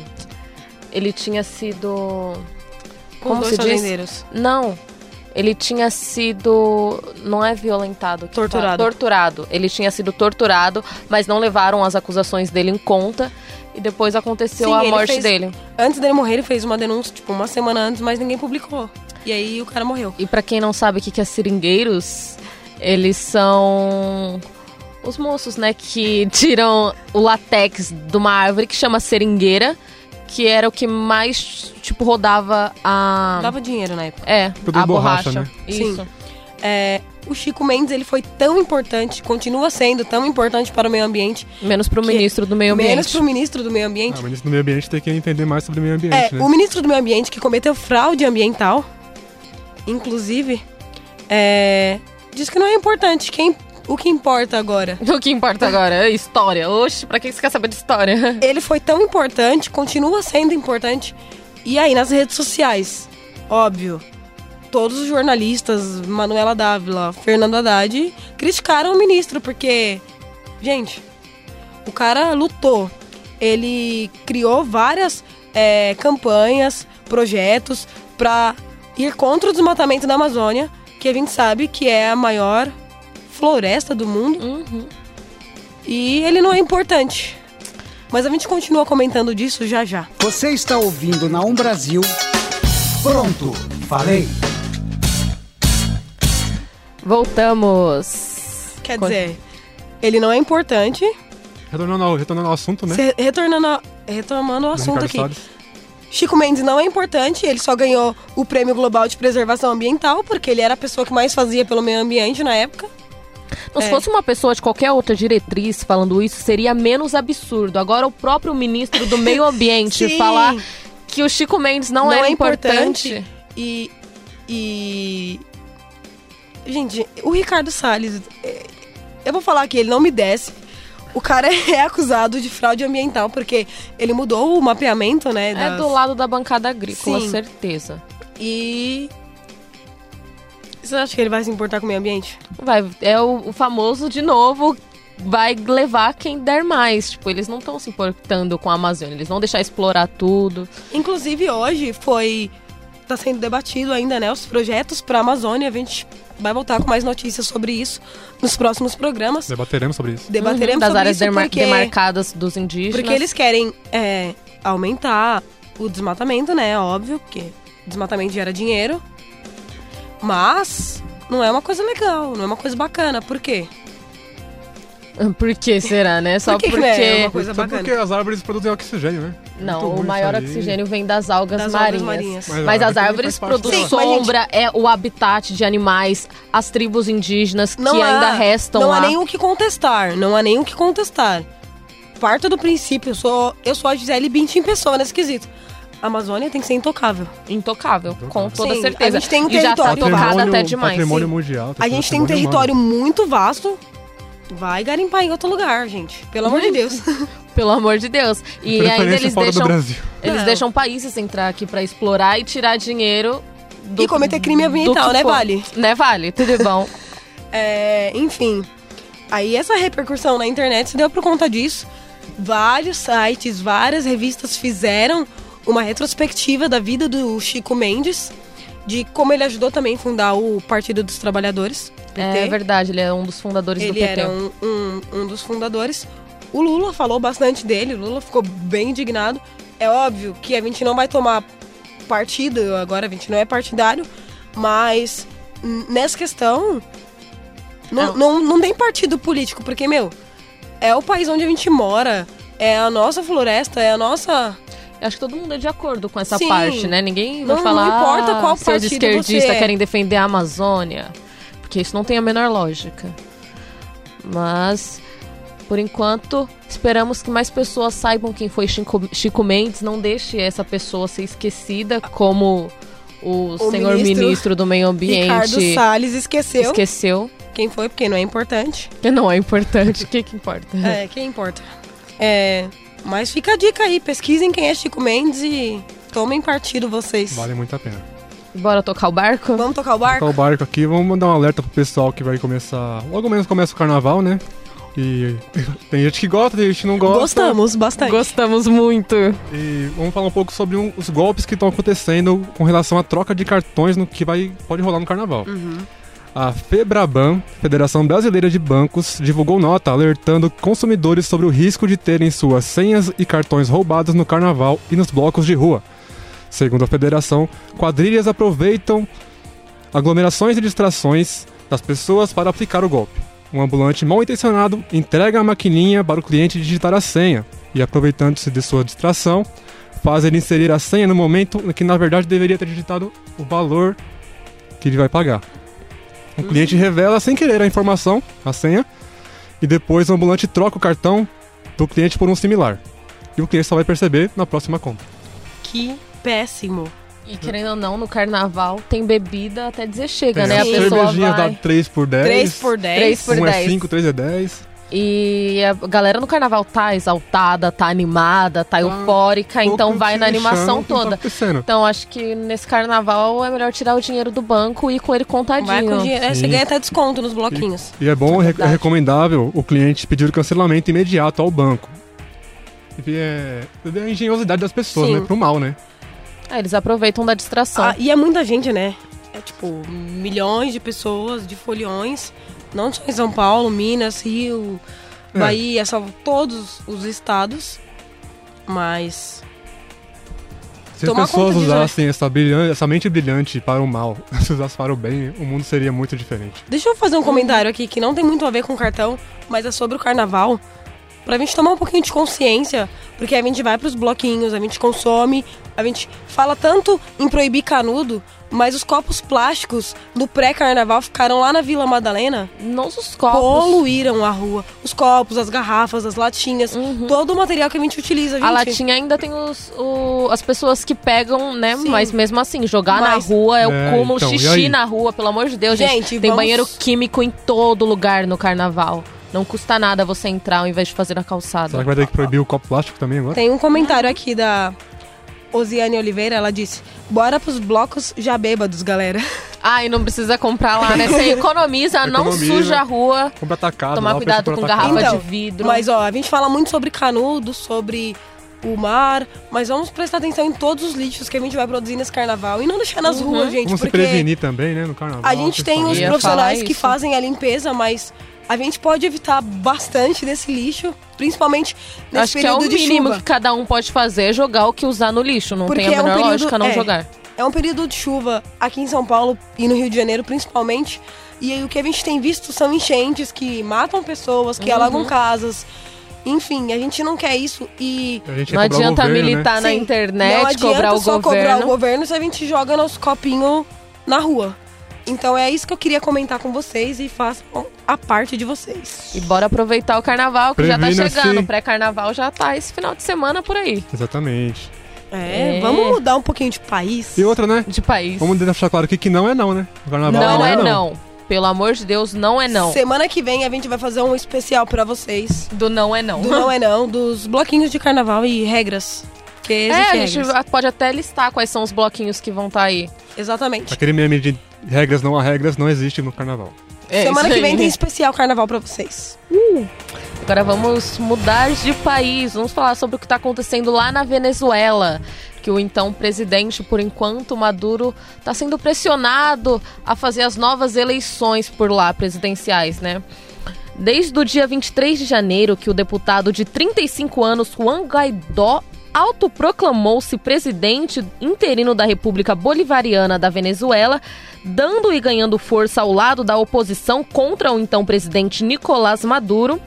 Ele tinha sido. Com Como os se dois diz? Não. Ele tinha sido. Não é violentado. Torturado. fala. Torturado. Ele tinha sido torturado, mas não levaram as acusações dele em conta. E depois aconteceu Sim, a morte fez- dele. Antes dele morrer, ele fez uma denúncia, tipo, uma semana antes, mas ninguém publicou. E aí o cara morreu. E pra quem não sabe o que que é seringueiros, eles são os moços, né, que tiram o latex de uma árvore que chama seringueira, que era o que mais, tipo, rodava a... Dava dinheiro na época. É, Produz a borracha, borracha. né? Isso. Sim. É, o Chico Mendes ele foi tão importante, continua sendo tão importante para o meio ambiente, Menos pro Que- ministro do meio menos ambiente. para o ministro do meio Ah, ambiente. o ministro do meio ambiente tem que entender mais sobre o meio ambiente, É, né? o ministro do meio ambiente que cometeu fraude ambiental, inclusive, é, diz que não é importante. Quem, o que importa agora? O que importa agora é história. Oxe, pra que você quer saber de história? Ele foi tão importante, continua sendo importante. E aí, nas redes sociais, óbvio, todos os jornalistas, Manuela Dávila, Fernando Haddad, criticaram o ministro, porque, gente, o cara lutou. Ele criou várias é, campanhas, projetos pra ir contra o desmatamento da Amazônia, que a gente sabe que é a maior floresta do mundo. Uhum. E ele não é importante. Mas a gente continua comentando disso já já. Você está ouvindo na Um Brasil. Pronto, falei. Voltamos. Quer Con- dizer, ele não é importante. Retornando ao, retornando ao assunto, né? Se- Retornando, a- retomando o do assunto aqui. Salles. Chico Mendes não é importante, ele só ganhou o Prêmio Global de Preservação Ambiental, porque ele era a pessoa que mais fazia pelo meio ambiente na época. Se É. fosse uma pessoa de qualquer outra diretriz falando isso, seria menos absurdo. Agora, o próprio ministro do Meio Ambiente falar que o Chico Mendes não, Não era é importante. importante. E. E. Gente, o Ricardo Salles. é, Eu vou falar que ele não me desce. O cara é acusado de fraude ambiental, porque ele mudou o mapeamento, né? É das- do lado da bancada agrícola, Sim. certeza. E. Você acha que ele vai se importar com o meio ambiente? Vai, é o, o famoso, de novo, vai levar quem der mais. Tipo, eles não estão se importando com a Amazônia, eles vão deixar explorar tudo. Inclusive, hoje foi. Tá sendo debatido ainda, né? Os projetos para a Amazônia. A gente vai voltar com mais notícias sobre isso nos próximos programas. Debateremos sobre isso. Debateremos Uhum, das sobre áreas isso demar- porque, demarcadas dos indígenas. porque eles querem é, aumentar o desmatamento, né? Óbvio, porque desmatamento gera dinheiro. Mas não é uma coisa legal, não é uma coisa bacana. Por quê? Por que será, né? Só Por que que porque. não é uma coisa Só bacana? porque as árvores produzem oxigênio, né? Não, o maior oxigênio vem das algas Das marinhas. algas marinhas. Mas Mas a as árvore árvores produzem sombra, é o habitat de animais, as tribos indígenas Não que há- ainda restam Não lá. há nem o que contestar, não há nem o que contestar. Parto do princípio, eu sou, eu sou a Gisele Bündchen em pessoa nesse quesito. A Amazônia tem que ser intocável. Intocável, com toda Sim, certeza. a gente tem um e já tá território tocada Patrimônio- até demais. Patrimônio sim. mundial. A gente tem um território humano. muito vasto. Vai garimpar em outro lugar, gente. Pelo amor de Deus. Pelo amor de Deus. E ainda eles deixam, eles Não. deixam países entrar aqui pra explorar e tirar dinheiro do E cometer crime ambiental, né, for. Vale? Né, Vale? Tudo bom. É, enfim. Aí essa repercussão na internet se deu por conta disso. Vários sites, várias revistas fizeram uma retrospectiva da vida do Chico Mendes, de como ele ajudou também a fundar o Partido dos Trabalhadores. é verdade, ele é um dos fundadores do Ele PT. era um, um, um dos fundadores. O Lula falou bastante dele, o Lula ficou bem indignado. É óbvio que a gente não vai tomar partido, agora a gente não é partidário, mas nessa questão não, Não. não, não tem partido político, porque, meu, é o país onde a gente mora, é a nossa floresta, é a nossa. Acho que todo mundo é de acordo com essa Sim. parte, né? Ninguém vai Não- não falar importa qual "Ah, seus partido esquerdistas é." querem defender a Amazônia. Porque isso não tem a menor lógica. Mas, por enquanto, esperamos que mais pessoas saibam quem foi Chico, Chico Mendes. Não deixe essa pessoa ser esquecida como o, O senhor ministro ministro, do meio ambiente Ricardo Salles esqueceu esqueceu. quem foi, porque não é importante. Que não é importante. O que, que importa? É, quem importa? É, mas fica a dica aí, pesquisem quem é Chico Mendes e tomem partido vocês. Vale muito a pena. Bora tocar o barco? Vamos tocar o Tocar barco? o barco aqui, vamos mandar um alerta pro pessoal que vai começar. Logo menos começa o carnaval, né? E tem gente que gosta, tem gente que não gosta. Gostamos bastante. Gostamos muito. E vamos falar um pouco sobre um- os golpes que estão acontecendo com relação à troca de cartões no que vai pode rolar no carnaval. A Febraban, Federação Brasileira de Bancos, divulgou nota alertando consumidores sobre o risco de terem suas senhas e cartões roubados no carnaval e nos blocos de rua. Segundo a federação, quadrilhas aproveitam aglomerações e distrações das pessoas para aplicar o golpe. Um ambulante mal intencionado entrega a maquininha para o cliente digitar a senha e, aproveitando-se de sua distração, faz ele inserir a senha no momento em que na verdade deveria ter digitado o valor que ele vai pagar. O cliente revela sem querer a informação, a senha, e depois o ambulante troca o cartão do cliente por um similar. E o cliente só vai perceber na próxima compra. Que péssimo. E querendo ou não, no carnaval tem bebida até dizer chega, Tem né? A as pessoa cervejinhas vai. da 3 por 10. 3 por 10. Três por um é 10. 5, 3 é 10. E a galera no carnaval tá exaltada, tá animada, tá eufórica, então vai na animação tá toda. Então acho que nesse carnaval é melhor tirar o dinheiro do banco e ir com ele contadinho. Vai com dinheiro. É, você ganha até desconto nos bloquinhos. E é bom, É é, recomendável o cliente pedir o cancelamento imediato ao banco. E é, é a engenhosidade das pessoas, Sim. né? Pro mal, né? É, eles aproveitam da distração. Ah, e é muita gente, né? É tipo, milhões de pessoas, de foliões. Não só em São Paulo, Minas, Rio, É. Bahia, só todos os estados. Mas. Se as pessoas disso, né? usassem essa, brilhante, essa mente brilhante para o mal, se usassem para o bem, o mundo seria muito diferente. Deixa eu fazer um comentário aqui que não tem muito a ver com cartão, mas é sobre o carnaval. Pra gente tomar um pouquinho de consciência, porque a gente vai pros bloquinhos, a gente consome, a gente fala tanto em proibir canudo, mas os copos plásticos do pré-carnaval ficaram lá na Vila Madalena, Não os copos. poluíram a rua. Os copos, as garrafas, as latinhas, todo o material que a gente utiliza, gente. Uhum. A latinha ainda tem os, o- as pessoas que pegam, né? Sim. Mas mesmo assim, jogar Mas- na rua é o É, cúmulo, então, xixi na rua, pelo amor de Deus, gente. Gente, tem vamos- banheiro químico em todo lugar no carnaval. Não custa nada você entrar ao invés de fazer na calçada. Será que vai ter que proibir o copo plástico também agora? Tem um comentário aqui da Osiane Oliveira, ela disse: Bora pros blocos já bêbados, galera. Ah, e não precisa comprar lá, né? Você economiza, não Economiza. suja a rua. Compra atacado. Tomar lá, cuidado com atacado. garrafa Então, de vidro. Mas ó, a gente fala muito sobre canudo, sobre o mar, mas vamos prestar atenção em todos os lixos que a gente vai produzir nesse carnaval e não deixar nas Uhum. ruas, gente, Vamos se prevenir também, né, no carnaval. a gente tem os profissionais que fazem a limpeza, mas a gente pode evitar bastante desse lixo, principalmente nesse Acho que é o período de mínimo chuva. que cada um pode fazer, é jogar o que usar no lixo. Não Porque tem a é um menor período- lógica não é. jogar. É um período de chuva aqui em São Paulo e no Rio de Janeiro, principalmente. E aí o que a gente tem visto são enchentes que matam pessoas, Uhum. que alagam casas. Enfim, a gente não quer isso e A gente Não quer cobrar o adianta governo, né? militar na Sim, internet, não adianta cobrar o só governo. cobrar o governo se a gente joga nosso copinho na rua. Então é isso que eu queria comentar com vocês e façam a parte de vocês. E bora aproveitar o carnaval que já tá chegando. O pré-carnaval já tá esse final de semana por aí. Exatamente. É, É. vamos mudar um pouquinho de país. E outra, né? De país. Vamos deixar claro aqui que não é não, né? O carnaval Não, é não. Pelo amor de Deus, não é não. Semana que vem a gente vai fazer um especial pra vocês. Do não é não. Do não é não, dos bloquinhos de carnaval e regras. Que É, a gente pode até listar quais são os bloquinhos que vão estar aí. Exatamente. Aquele meme de regras não há regras não existe no carnaval. É Semana que vem tem especial carnaval pra vocês. Agora vamos mudar de país. Vamos falar sobre o que está acontecendo lá na Venezuela. Que o então presidente, por enquanto, Maduro, está sendo pressionado a fazer as novas eleições por lá, presidenciais, né? Desde o dia 23 de janeiro, que o deputado de 35 anos, Juan Guaidó, autoproclamou-se presidente interino da República Bolivariana da Venezuela, dando e ganhando força ao lado da oposição contra o então presidente Nicolás Maduro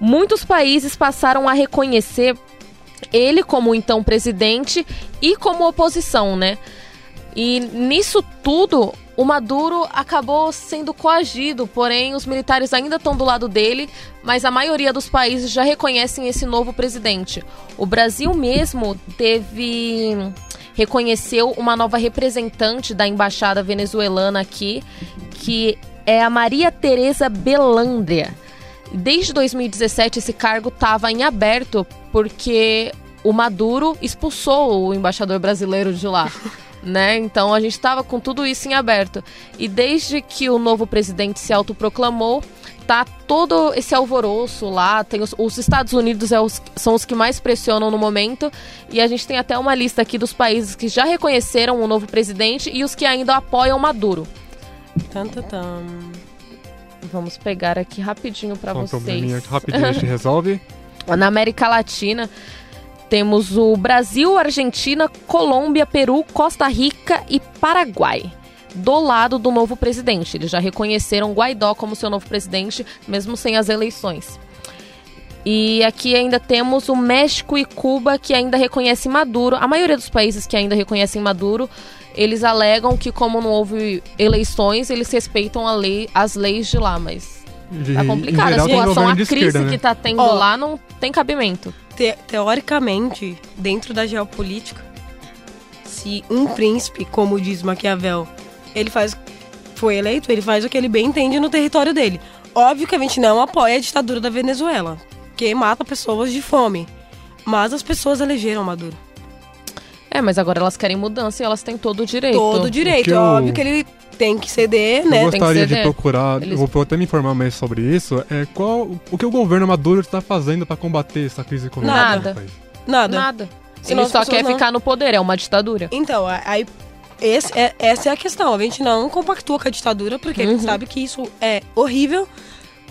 muitos países passaram a reconhecer ele como então presidente e como oposição, né? E nisso tudo, o Maduro acabou sendo coagido, porém os militares ainda estão do lado dele, mas a maioria dos países já reconhecem esse novo presidente. O Brasil mesmo teve reconheceu uma nova representante da embaixada venezuelana aqui, que é a Maria Tereza Belandria. Desde 2017 esse cargo estava em aberto porque o Maduro expulsou o embaixador brasileiro de lá. Né? Então a gente estava com tudo isso em aberto. E desde que o novo presidente se autoproclamou, tá todo esse alvoroço lá. Tem os, os Estados Unidos é os- são os que mais pressionam no momento. E a gente tem até uma lista aqui dos países que já reconheceram o novo presidente e os que ainda apoiam Maduro. Tan, tan, tan. Vamos pegar aqui rapidinho para um vocês. que rapidinho a gente resolve. Na América Latina, temos o Brasil, Argentina, Colômbia, Peru, Costa Rica e Paraguai. Do lado do novo presidente. Eles já reconheceram Guaidó como seu novo presidente, mesmo sem as eleições. E aqui ainda temos o México e Cuba, que ainda reconhecem Maduro. A maioria dos países que ainda reconhecem Maduro, eles alegam que, como não houve eleições, eles respeitam lei, as leis de lá, mas tá em complicado. geral, a situação, a crise esquerda, né? que tá tendo Ó. lá não tem cabimento. Te- teoricamente, dentro da geopolítica, se um príncipe, como diz Maquiavel, ele faz foi eleito, ele faz o que ele bem entende no território dele. Óbvio que a gente não apoia a ditadura da Venezuela, que mata pessoas de fome. Mas as pessoas elegeram Maduro. É, mas agora elas querem mudança e elas têm todo o direito. Todo o direito. que eu- Óbvio que ele tem que ceder, Eu né? tem que gostaria de procurar, Eles- eu vou até me informar mais sobre isso, é qual o que o governo Maduro está fazendo para combater essa crise econômica Nada. no país. Nada. Nada. senão Ele só quer não- ficar no poder, é uma ditadura. Então, aí esse é- essa é a questão. A gente não compactua com a ditadura porque a gente Uhum. sabe que isso é horrível.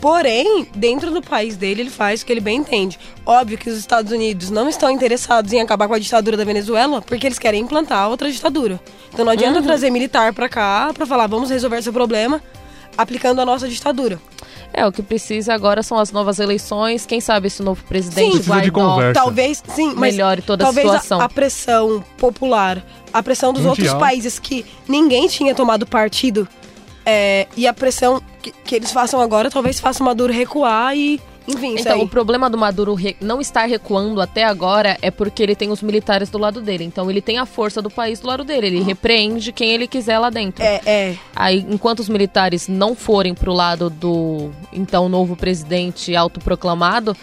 Porém, dentro do país dele, ele faz o que ele bem entende. Óbvio que os Estados Unidos não estão interessados em acabar com a ditadura da Venezuela porque eles querem implantar outra ditadura. Então não adianta Uhum. trazer militar pra cá pra falar vamos resolver esse problema aplicando a nossa ditadura. É, o que precisa agora são as novas eleições. Quem sabe esse novo presidente Sim. De conversa. Talvez, sim, mas melhore toda a talvez situação. a pressão popular, a pressão dos Mundial. outros países que ninguém tinha tomado partido é, e a pressão que, que eles façam agora talvez faça o Maduro recuar e, enfim, Então, o problema do Maduro não estar recuando até agora é porque ele tem os militares do lado dele. Então, ele tem a força do país do lado dele. Ele repreende quem ele quiser lá dentro. É, é, Aí, enquanto os militares não forem pro lado do então novo presidente autoproclamado,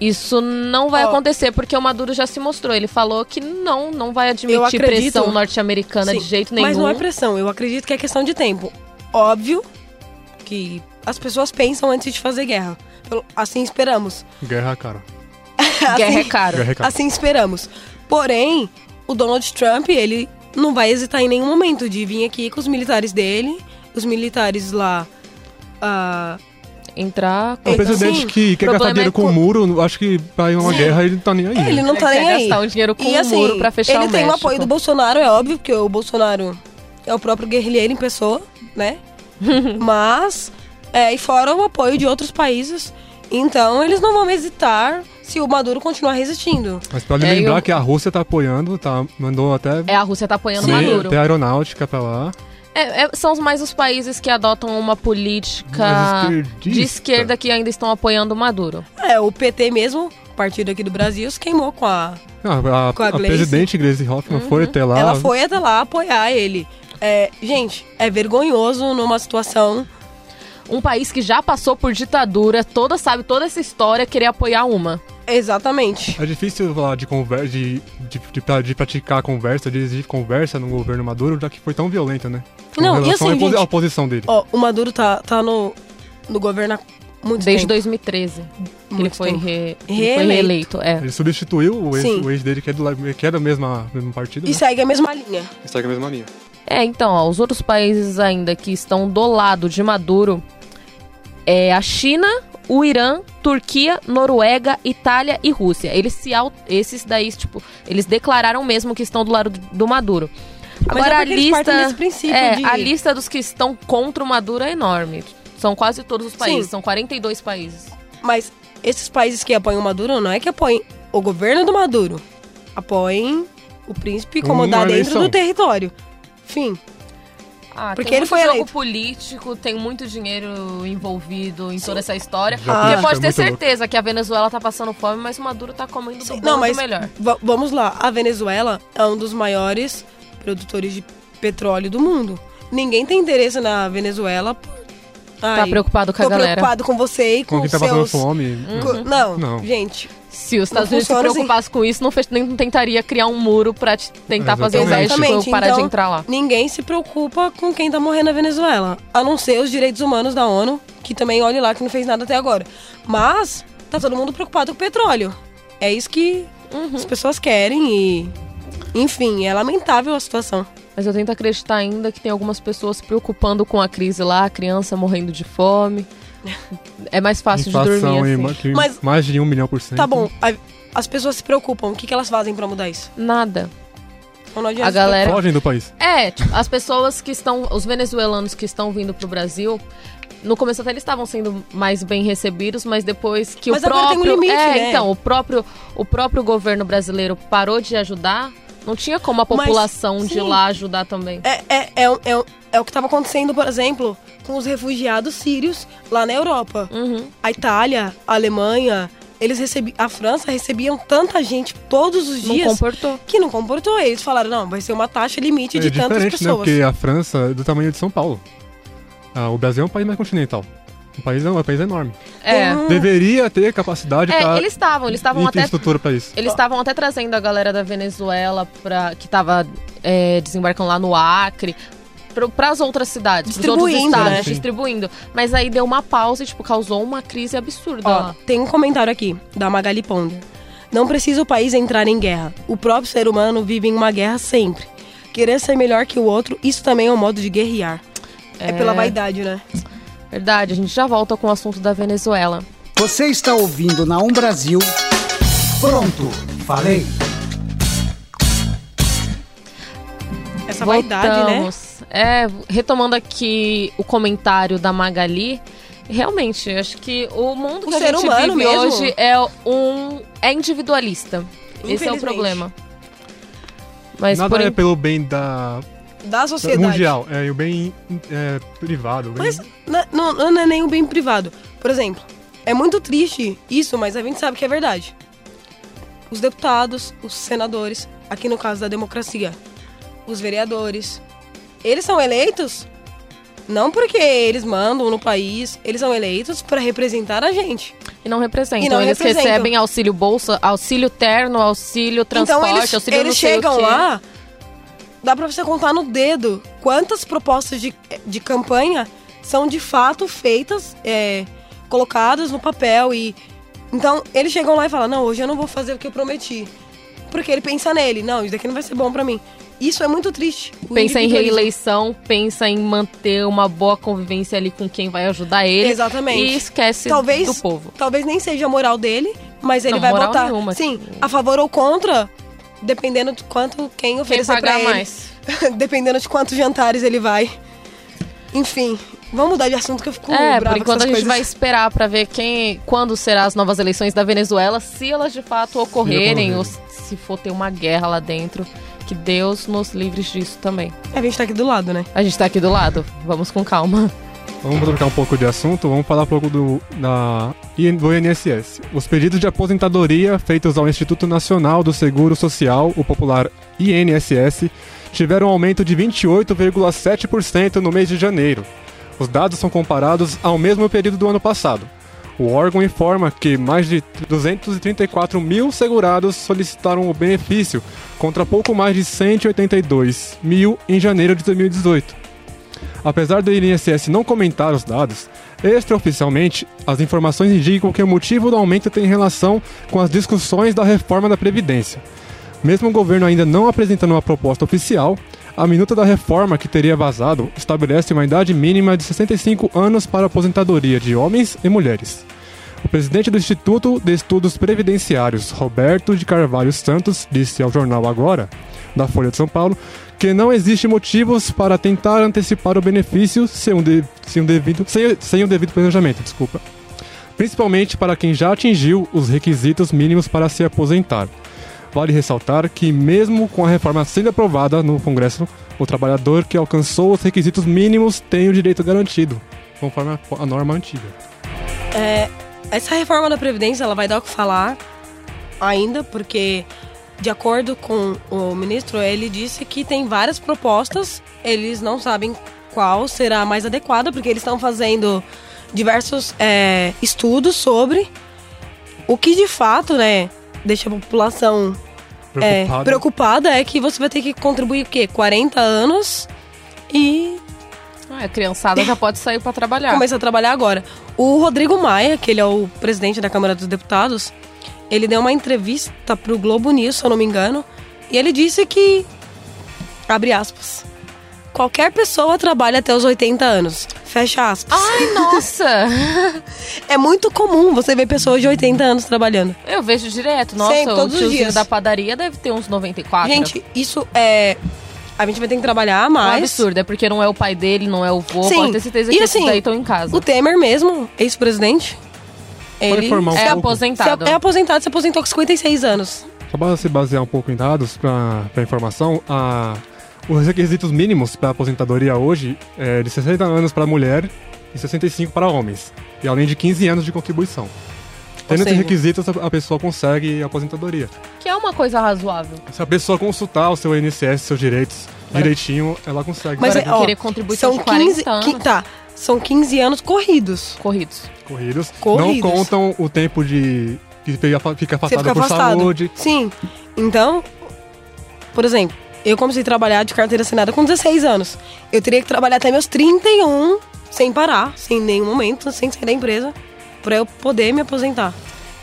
isso não vai Ó. acontecer, porque o Maduro já se mostrou. Ele falou que não, não vai admitir pressão norte-americana de jeito nenhum. Mas não é pressão, eu acredito que é questão de tempo. Óbvio que as pessoas pensam antes de fazer guerra. Assim esperamos. Guerra, cara. Guerra é Assim- caro. Guerra é cara. Assim esperamos. Porém, o Donald Trump, ele não vai hesitar em nenhum momento de vir aqui com os militares dele, os militares lá. ah, Entrar O Então, presidente sim, que quer gastar é dinheiro com co- o muro, acho que pra ir uma guerra ele não tá nem aí. ele não tá Ele nem quer aí. gastar o dinheiro com e, o assim, muro pra fechar ele o tem o apoio do Bolsonaro, é óbvio, porque o Bolsonaro é o próprio guerrilheiro em pessoa, né? Mas, é, e fora o apoio de outros países. Então, eles não vão hesitar se o Maduro continuar resistindo. Mas pode É, lembrar eu- que a Rússia tá apoiando, tá, mandou até, É, a Rússia tá apoiando o Maduro. até aeronáutica pra lá. É, é, são mais os países que adotam uma política de esquerda que ainda estão apoiando o Maduro. É, o PT mesmo, partido aqui do Brasil, se queimou com a. Ah, a, Com a a presidente Gleisi Hoffmann foi até lá. Ela foi até lá apoiar ele. É, gente, é vergonhoso numa situação. Um país que já passou por ditadura, toda sabe toda essa história, querer apoiar uma. Exatamente. É difícil falar de, conver de, de, de, de praticar a conversa, de exigir conversa no governo Maduro, já que foi tão violento, né? Com Não, e assim, gente- à posição dele. Ó, o Maduro tá, tá no, no governo há muito Desde tempo. 2013. Que ele foi, re- ele foi Reeleito. É. Ele substituiu o ex, Sim. o ex dele, que é do, que é do mesma, mesmo partido, E né? segue a mesma linha. E segue a mesma linha. É, então, ó, os outros países ainda que estão do lado de Maduro é a China, o Irã, Turquia, Noruega, Itália e Rússia. Eles se esses daí, tipo, eles declararam mesmo que estão do lado do- Maduro. Mas Agora é a lista, é, de- a lista dos que estão contra o Maduro é enorme. São quase todos os países, Sim. são 42 países. Mas esses países que apoiam o Maduro não é que apoiem o governo do Maduro. Apoiem o príncipe dá dentro do território. Fim. Ah, Porque tem ele muito foi jogo eleito. político, tem muito dinheiro envolvido em toda essa história. Jogo Você político pode é ter muito louco. certeza que a Venezuela tá passando fome, mas o Maduro tá comendo do bom Não, mas do melhor. va- vamos lá. A Venezuela é um dos maiores produtores de petróleo do mundo. Ninguém tem interesse na Venezuela. por- Tá Ai, preocupado com a tô galera. preocado com você e com, Com quem tá seus... passando fome. com- Não, Não. gente. Se os Estados Não Unidos se funciona assim. preocupassem com isso, não, nem tentaria criar um muro pra te- tentar fazer o Exatamente. México Exatamente, parar então, de entrar lá. Ninguém se preocupa com quem tá morrendo na Venezuela. A não ser os direitos humanos da ONU, que também olhe lá que não fez nada até agora. Mas tá todo mundo preocupado com o petróleo. É isso que Uhum. as pessoas querem e. Enfim, é lamentável a situação. Mas eu tento acreditar ainda que tem algumas pessoas se preocupando com a crise lá, a criança morrendo de fome. É mais fácil de dormir assim. ma- que Mas- mais de um milhão por cento. Tá bom, a- as pessoas se preocupam. O que, que elas fazem pra mudar isso? Nada. A galera- Fogem do país. É, tipo, as pessoas que estão, os venezuelanos que estão vindo pro Brasil, no começo até eles estavam sendo mais bem recebidos, mas depois que Mas o agora tem um próprio, limite, é, né? então, o próprio o próprio governo brasileiro parou de ajudar, não tinha como a Mas, população de sim. lá ajudar também. É, é, é, o- é, o- é o que estava acontecendo, por exemplo, com os refugiados sírios lá na Europa. Uhum. A Itália, a Alemanha, eles recebi a França recebiam tanta gente todos os Não dias comportou. que não comportou. Eles falaram, não, vai ser uma taxa limite É de tantas diferente, né? pessoas. Porque a França é do tamanho de São Paulo. Ah, o Brasil é um país mais continental. Um país, é um país enorme. É. Deveria ter capacidade É, pra eles estavam, eles estavam até infraestrutura pra isso. Eles estavam até trazendo a galera da Venezuela pra, que tava é, desembarcando lá no Acre para as outras cidades, pros outros Distribuindo, estados, né? Distribuindo. Mas aí deu uma pausa e tipo causou uma crise absurda Ó, lá. tem um comentário aqui da Magali Ponder. Não precisa o país entrar em guerra. O próprio ser humano vive em uma guerra sempre. Querer ser melhor que o outro, isso também é um modo de guerrear. É, pela vaidade, né? Verdade, a gente já volta com o assunto da Venezuela. Você está ouvindo na Um Brasil. Pronto, falei. Essa vaidade, né? Voltamos. É, retomando aqui o comentário da Magali, realmente, acho que o mundo O que a gente vive mesmo. hoje é um é individualista. Esse é o problema. Mas Nada por é pelo bem da Da sociedade. mundial, é o bem é, privado. o bem- Mas na- não, não é nem o bem privado. Por exemplo, é muito triste isso, mas a gente sabe que é verdade. Os deputados, os senadores, aqui no caso da democracia, os vereadores, eles são eleitos não porque eles mandam no país, eles são eleitos para representar a gente. E não representam. E não eles representam. recebem auxílio bolsa, auxílio terno, auxílio transporte, então eles, auxílio não eles sei o chegam quê. lá, dá pra você contar no dedo quantas propostas de, de campanha são de fato feitas, é, colocadas no papel e então eles chegam lá e falam não hoje eu não vou fazer o que eu prometi porque ele pensa nele não isso daqui não vai ser bom pra mim isso é muito triste Pensa em reeleição, pensa em manter uma boa convivência ali com quem vai ajudar ele. Exatamente. E esquece talvez do povo. talvez nem seja a moral dele mas ele Não, vai botar nenhuma. sim a favor ou contra dependendo de quanto quem Quem oferecer pra pagar ele. mais. Dependendo de quantos jantares ele vai. Enfim, vamos mudar de assunto que eu fico É, brava por enquanto com a gente vai coisas. esperar pra ver quem, quando serão as novas eleições da Venezuela, se elas de fato ocorrerem ocorrerem. ou se for ter uma guerra lá dentro. Que Deus nos livre disso também. É, A gente tá aqui do lado, né? A gente tá aqui do lado, vamos com calma. Vamos trocar um pouco de assunto, vamos falar um pouco do, da, do INSS. Os pedidos de aposentadoria feitos ao Instituto Nacional do Seguro Social, o popular INSS, tiveram um aumento de 28,7% no mês de janeiro. Os dados são comparados ao mesmo período do ano passado. O órgão informa que mais de 234 mil segurados solicitaram o benefício, contra pouco mais de 182 mil em janeiro de 2018. Apesar do INSS não comentar os dados, extraoficialmente, as informações indicam que o motivo do aumento tem relação com as discussões da reforma da Previdência. Mesmo o governo ainda não apresentando uma proposta oficial, a minuta da reforma que teria vazado estabelece uma idade mínima de 65 anos para aposentadoria de homens e mulheres. O presidente do Instituto de Estudos Previdenciários, Roberto de Carvalho Santos, disse ao jornal Agora, da Folha de São Paulo, que não existe motivos para tentar antecipar o benefício sem um, de- sem um devido, sem, sem o devido planejamento, desculpa. Principalmente para quem já atingiu os requisitos mínimos para se aposentar. Vale ressaltar que, mesmo com a reforma sendo aprovada no Congresso, o trabalhador que alcançou os requisitos mínimos tem o direito garantido, conforme a, a norma antiga. É, essa reforma da Previdência, ela vai dar o que falar ainda, porque, de acordo com o ministro, ele disse que tem várias propostas, eles não sabem qual será a mais adequada, porque eles estão fazendo diversos é, estudos sobre o que de fato, né, deixa a população é, Preocupado. preocupada é que você vai ter que contribuir o quê? 40 anos e Ah, a criançada já pode sair pra trabalhar. começa a trabalhar agora. O Rodrigo Maia, que ele é o presidente da Câmara dos Deputados, ele deu uma entrevista pro Globo News, se eu não me engano, e ele disse que abre aspas. Qualquer pessoa trabalha até os 80 anos. Fecha aspas. Ai, nossa! É muito comum você ver pessoas de 80 anos trabalhando. Eu vejo direto. Nossa, Sempre, o todos os tiozinho dias. da padaria deve ter uns 94. Gente, isso é. A gente vai ter que trabalhar é um mais. absurdo. É porque não é o pai dele, não é o vô. Sim. Pode ter certeza E que assim, esses daí estão em casa. O Temer mesmo, ex-presidente, ele um É pouco. aposentado. se- é aposentado, se aposentou com 56 anos. Só para se basear um pouco em dados para informação, a, os requisitos mínimos para aposentadoria hoje é de 60 anos para mulher e 65 para homens, e além de 15 anos de contribuição. Tendo esses requisitos, a pessoa consegue aposentadoria. Que é uma coisa razoável. Se a pessoa consultar o seu INSS, seus direitos direitinho, ela consegue. Mas é, ó, querer contribuição são de 40 15, anos. qui- tá, são 15 anos corridos. Corridos. corridos. Corridos. Não contam o tempo de que fica afastado fica por afastado. saúde. Sim. Então, por exemplo, eu comecei a trabalhar de carteira assinada com 16 anos. Eu teria que trabalhar até meus 31 sem parar, sem nenhum momento, sem sair da empresa, pra eu poder me aposentar.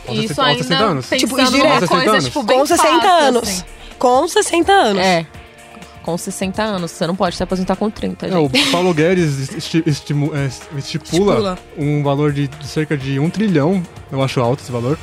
Aos Isso 60 aos ainda 60 anos. Tipo, numa direto. coisa, 60 anos. tipo, Com 60 fácil, anos. assim. Com 60 anos. É. Com 60 anos. Você não pode se aposentar com 30, É, o. Paulo Guedes esti- é, estipula, Estipula. um valor de, de cerca de um trilhão, eu acho alto esse valor,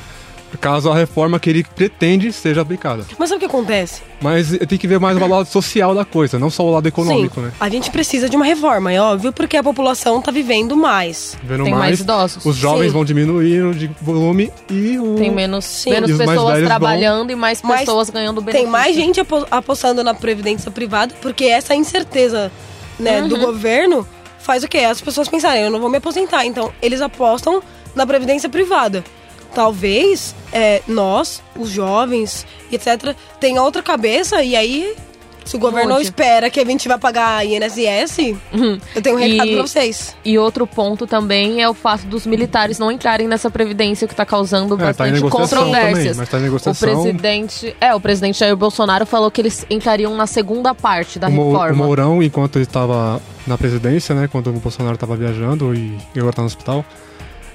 caso a reforma que ele pretende seja aplicada. Mas sabe o que acontece? Mas tem que ver mais o lado social da coisa, não só o lado econômico, Sim, né? a gente precisa de uma reforma, é óbvio, porque a população tá vivendo mais. Vendo Tem mais idosos. os jovens Sim. vão diminuir de volume e o... Tem menos, menos E os mais pessoas velhos vão- trabalhando e mais Mas pessoas ganhando benefício. Tem mais gente apo- apostando na previdência privada, porque essa incerteza né, Uhum. do governo faz o quê? As pessoas pensarem, eu não vou me aposentar. Então, eles apostam na previdência privada. Talvez é, nós, os jovens, etc., tenha outra cabeça e aí, se o governo espera que a gente vai pagar INSS, eu tenho um recado E- pra vocês. E outro ponto também é o fato dos militares não entrarem nessa previdência que tá causando É, tá bastante negociação controvérsias. também, mas tá em o negociação. presidente, é, o presidente Jair Bolsonaro falou que eles entrariam na segunda parte da o, Mo- o reforma. Mourão, enquanto ele estava na presidência, né, quando o Bolsonaro estava viajando e agora está no hospital,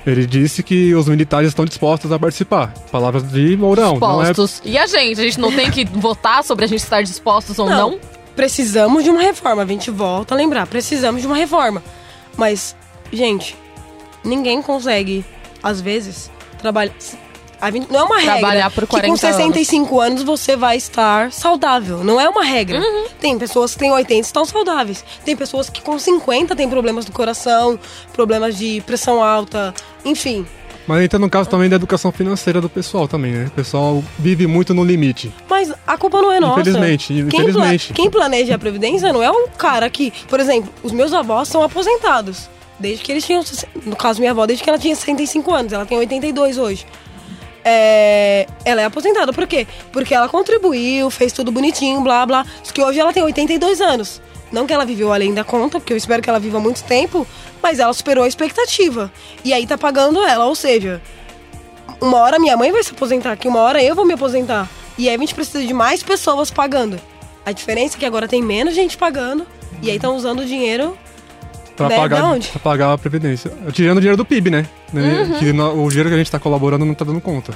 ele disse que os militares estão dispostos a participar. Palavras de Mourão, não é dispostos. E a gente? A gente não tem que votar sobre a gente estar dispostos ou não? Precisamos de uma reforma. A gente volta a lembrar. Precisamos de uma reforma. Mas, gente, ninguém consegue, às vezes, trabalhar. A gente, não é uma regra Trabalhar por que com 40 65 anos. você vai estar saudável. Não é uma regra. Uhum. Tem pessoas que têm 80 e estão saudáveis. Tem pessoas que com 50 têm problemas do coração, problemas de pressão alta, enfim. Mas entra no caso também da educação financeira do pessoal também, né? O pessoal vive muito no limite. Mas a culpa não é nossa. Infelizmente, Quem, infelizmente. pla- quem planeja a previdência não é um cara que, por exemplo, os meus avós são aposentados. Desde que eles tinham, no caso minha avó, desde que ela tinha 65 anos, ela tem 82 hoje. É, ela é aposentada, por quê? Porque ela contribuiu, fez tudo bonitinho, blá blá. Só que hoje ela tem 82 anos. Não que ela viveu além da conta, porque eu espero que ela viva muito tempo, mas ela superou a expectativa. E aí tá pagando ela, ou seja, uma hora minha mãe vai se aposentar aqui, uma hora eu vou me aposentar. E aí a gente precisa de mais pessoas pagando. A diferença é que agora tem menos gente pagando e aí estão usando o dinheiro. Pra, Né? Pagar, onde? pra pagar a previdência. Tirando o dinheiro do PIB, né? Uhum. Que no- o dinheiro que a gente tá colaborando não tá dando conta.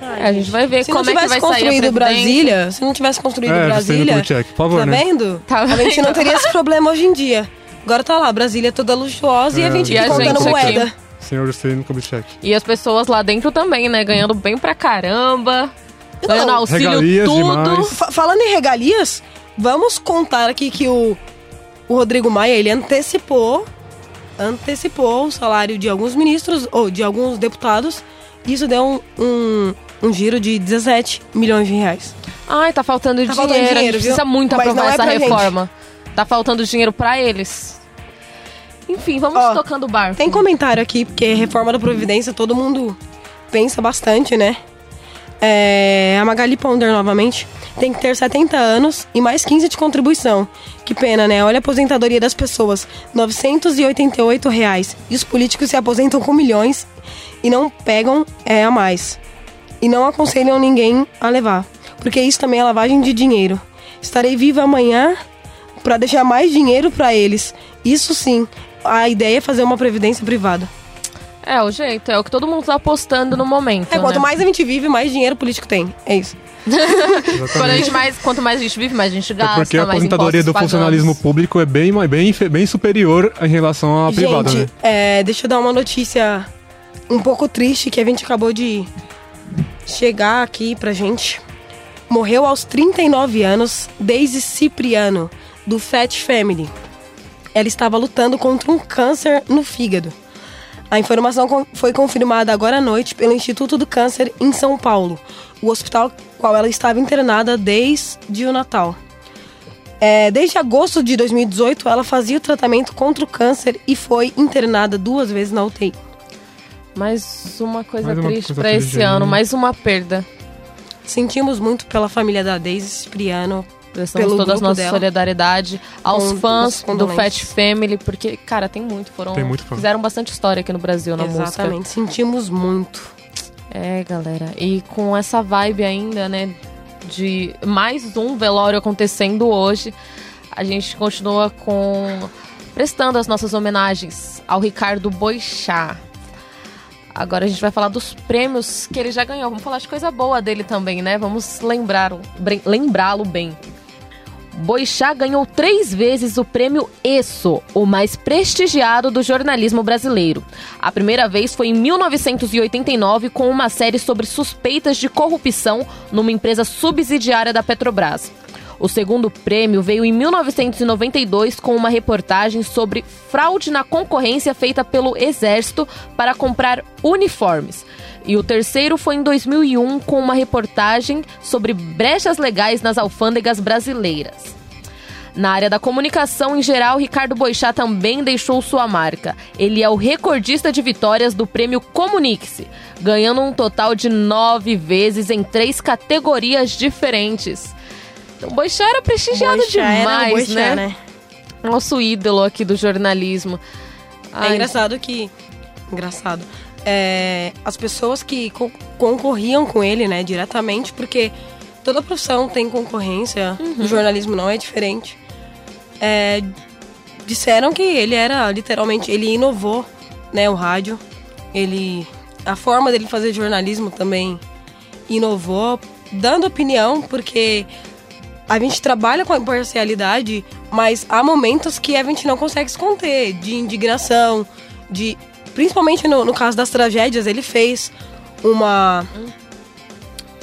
É, a gente vai ver Se como não é que tivesse vai sair a. Brasília, se não tivesse construído É, Brasília, Kubitschek, por favor, tá né? vendo? Tá A gente não vendo? teria esse problema hoje em dia. Agora tá lá, Brasília toda luxuosa e a É, gente E a aqui. moeda. Senhor Juscelino Kubitschek. E as pessoas lá dentro também, né? Ganhando bem pra caramba. Ganhando auxílio regalias tudo. demais. Falando em regalias, vamos contar aqui que o, o Rodrigo Maia, ele antecipou, antecipou o salário de alguns ministros, ou de alguns deputados, isso deu um, um, um giro de 17 milhões de reais. Ai, tá faltando Tá dinheiro. faltando a gente dinheiro, precisa muito Mas aprovar é essa pra gente. reforma. Tá faltando dinheiro pra eles. Enfim, vamos Ó, tocando o barco. Tem comentário aqui, porque reforma da Previdência todo mundo pensa bastante, né? É, a Magali Ponder, novamente, tem que ter 70 anos e mais 15 de contribuição. Que pena, né? Olha a aposentadoria das pessoas, 988 reais. E os políticos se aposentam com milhões e não pegam é, a mais. E não aconselham ninguém a levar. Porque isso também é lavagem de dinheiro. Estarei viva amanhã para deixar mais dinheiro para eles. Isso sim, a ideia é fazer uma previdência privada. É, o jeito. É o que todo mundo tá apostando no momento. É, quanto né? mais a gente vive, mais dinheiro o político tem. É isso. Quando a gente mais, quanto mais a gente vive, mais a gente É gasta. porque a aposentadoria do funcionalismo público é bem, bem, bem superior em relação à privada, gente, né? é, deixa eu dar uma notícia um pouco triste que a gente acabou de chegar aqui pra gente. Morreu aos 39 anos Daisy Cipriano, do Fat Family. Ela estava lutando contra um câncer no fígado. A informação foi confirmada agora à noite pelo Instituto do Câncer em São Paulo, o hospital qual ela estava internada desde o Natal. É, desde agosto de 2018, ela fazia o tratamento contra o câncer e foi internada duas vezes na UTI. Mais uma coisa Mais uma triste triste esse aí, ano, né? mais uma perda. Sentimos muito pela família da Daisy Cipriano. Prestamos Pelo toda a nossa dela. solidariedade aos Com- fãs do. Fat Family, porque, cara, tem muito. Foram, Tem muito fã. Fizeram bastante história aqui no Brasil na música. Exatamente, sentimos muito. É, galera. E com essa vibe ainda, né, de mais um velório acontecendo hoje, a gente continua com prestando as nossas homenagens ao Ricardo Boixá. Agora a gente vai falar dos prêmios que ele já ganhou. Vamos falar de coisa boa dele também, né? Vamos lembrá-lo lembrá bem. Boixá ganhou três vezes o prêmio ESSO, o mais prestigiado do jornalismo brasileiro. A primeira vez foi em 1989 com uma série sobre suspeitas de corrupção numa empresa subsidiária da Petrobras. O segundo prêmio veio em 1992 com uma reportagem sobre fraude na concorrência feita pelo Exército para comprar uniformes. E o terceiro foi em 2001 com uma reportagem sobre brechas legais nas alfândegas brasileiras. Na área da comunicação em geral, Ricardo Boixá também deixou sua marca. Ele é o recordista de vitórias do prêmio Comunique-se, ganhando um total de nove vezes em três categorias diferentes. Então, Boixá era prestigiado Boixá o demais, Boixá, né? né? Nosso ídolo aqui do jornalismo. É Ai, engraçado que. Engraçado. É, as pessoas que co- concorriam com ele, né, diretamente, porque toda profissão tem concorrência, o jornalismo não é diferente. É, disseram que ele era literalmente, ele inovou, né, o rádio. Ele a forma dele fazer jornalismo também inovou, dando opinião, porque a gente trabalha com a imparcialidade, mas há momentos que a gente não consegue se conter, de indignação, de principalmente no, no caso das tragédias, ele fez uma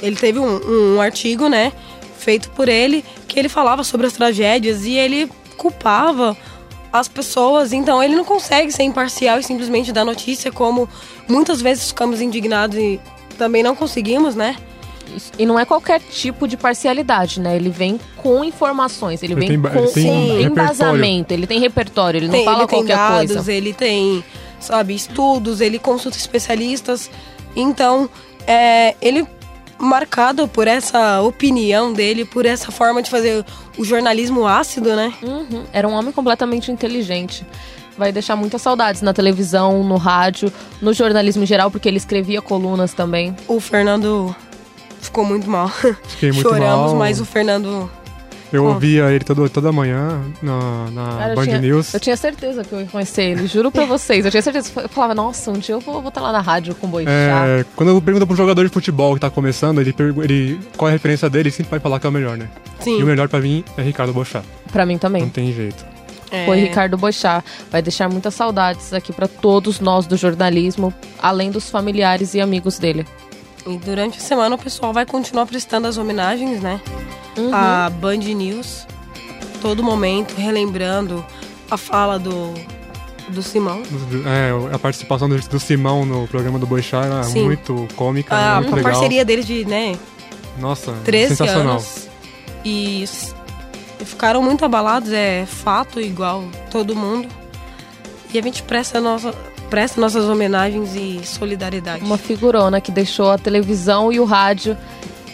ele teve um, um artigo, né, feito por ele, que ele falava sobre as tragédias e ele culpava as pessoas, então ele não consegue ser imparcial e simplesmente dar notícia, como muitas vezes ficamos indignados e também não conseguimos, né? E não é qualquer tipo de parcialidade, né? Ele vem com informações, ele, Ele vem tem com ele tem embasamento, ele tem repertório, ele não Tem- fala ele qualquer dados, coisa. ele tem, sabe, estudos, ele consulta especialistas. Então, é, ele marcado por essa opinião dele, por essa forma de fazer o jornalismo ácido, né? Uhum. Era um homem completamente inteligente. Vai deixar muitas saudades na televisão, no rádio, no jornalismo em geral, porque ele escrevia colunas também. O Fernando ficou muito mal. Fiquei muito Choramos, mal. mas o Fernando Eu Como? ouvia ele todo, toda manhã na, na Cara, eu Band tinha- News. Eu tinha certeza que eu ia conhecer ele, juro pra vocês. Eu tinha certeza. Eu falava, nossa, um dia eu vou estar lá na rádio com o Boixá. É, quando eu pergunto pra um jogador de futebol que tá começando, ele, ele qual é a referência dele, ele sempre vai falar que é o melhor, né? sim. E o melhor pra mim é Ricardo Bochá. Pra mim também. Não tem jeito. é, Foi Ricardo Boixá. Vai deixar muitas saudades aqui pra todos nós do jornalismo, além dos familiares e amigos dele. E durante a semana o pessoal vai continuar prestando as homenagens, né? Uhum. A Band News, todo momento, relembrando a fala do, do Simão. É, a participação do, do Simão no programa do Boixá era Sim. muito cômica, A, muito a legal. parceria deles de, né, Nossa, 13 sensacional. anos. E ficaram muito abalados, é fato igual todo mundo. E a gente presta, nossa, presta nossas homenagens e solidariedade. Uma figurona que deixou a televisão e o rádio.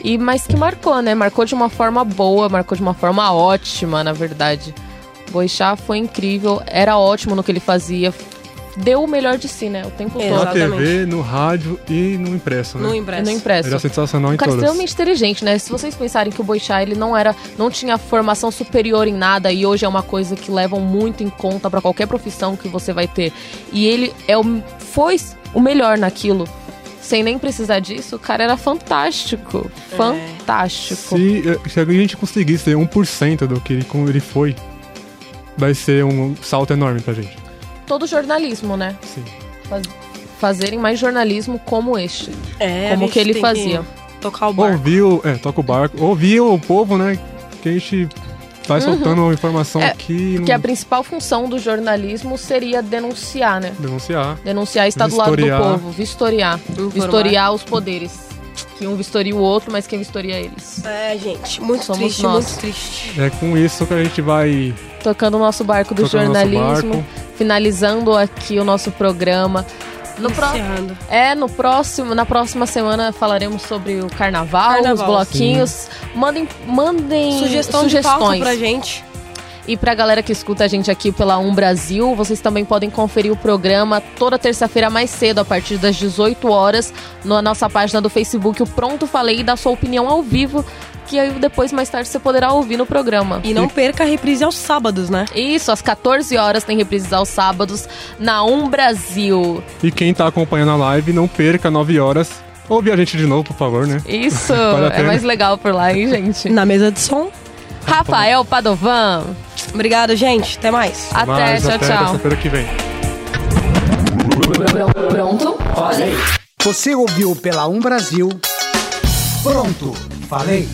E, mas que marcou, né? Marcou de uma forma boa, marcou de uma forma ótima, na verdade. Boixá foi incrível, era ótimo no que ele fazia. Deu o melhor de si, né? O tempo É, todo. Na. TV, no rádio e no impresso, né? No impresso. no impresso. Era sensacional em cara todas. extremamente inteligente, né? Se vocês pensarem que o Boixá ele não era, não tinha formação superior em nada e hoje é uma coisa que levam muito em conta pra qualquer profissão que você vai ter. E ele é o, foi o melhor naquilo. Sem nem precisar disso, o cara era fantástico. É. Fantástico. Se, eh, se a gente conseguir ser 1% do que ele, como ele foi, vai ser um salto enorme pra gente. Todo jornalismo, né? Sim. Faz- fazerem mais jornalismo como este. É, como que ele fazia. tocar o barco. Ouvir o. É, toca o barco. Ouvir o povo, né? Que a gente vai soltando uma informação Uhum. É, aqui. Porque não a principal função do jornalismo seria denunciar, né? Denunciar. Denunciar está do lado do povo, vistoriar. Informar. Vistoriar os poderes. Que um vistoria o outro, mas quem vistoria eles. É, gente, muito Somos triste, nós. muito triste. É com isso que a gente vai Tocando o nosso barco do tocando jornalismo, barco. finalizando aqui o nosso programa. No pro... Encerrando. É, no próximo, na próxima semana falaremos sobre o carnaval, Carnaval, os bloquinhos. Mandem, mandem Sugestão de pauta sugestões. pra gente. E pra galera que escuta a gente aqui pela Um Brasil, vocês também podem conferir o programa toda terça-feira mais cedo, a partir das 18 horas, na nossa página do Facebook, o Pronto Falei, e dar sua opinião ao vivo que aí depois, mais tarde, você poderá ouvir no programa. E não perca a reprise aos sábados, né? Isso, às 14 horas tem reprise aos sábados na Um Brasil. E quem tá acompanhando a live, não perca 9 horas. Ouve a gente de novo, por favor, né? Isso, Vale é mais legal por lá, hein, gente? Na mesa de som. Rafael Padovan. Obrigado, gente. Até mais. Até, Mas tchau, até tchau. terça-feira que vem. Pronto? Falei. Você ouviu pela Um Brasil. Pronto, falei.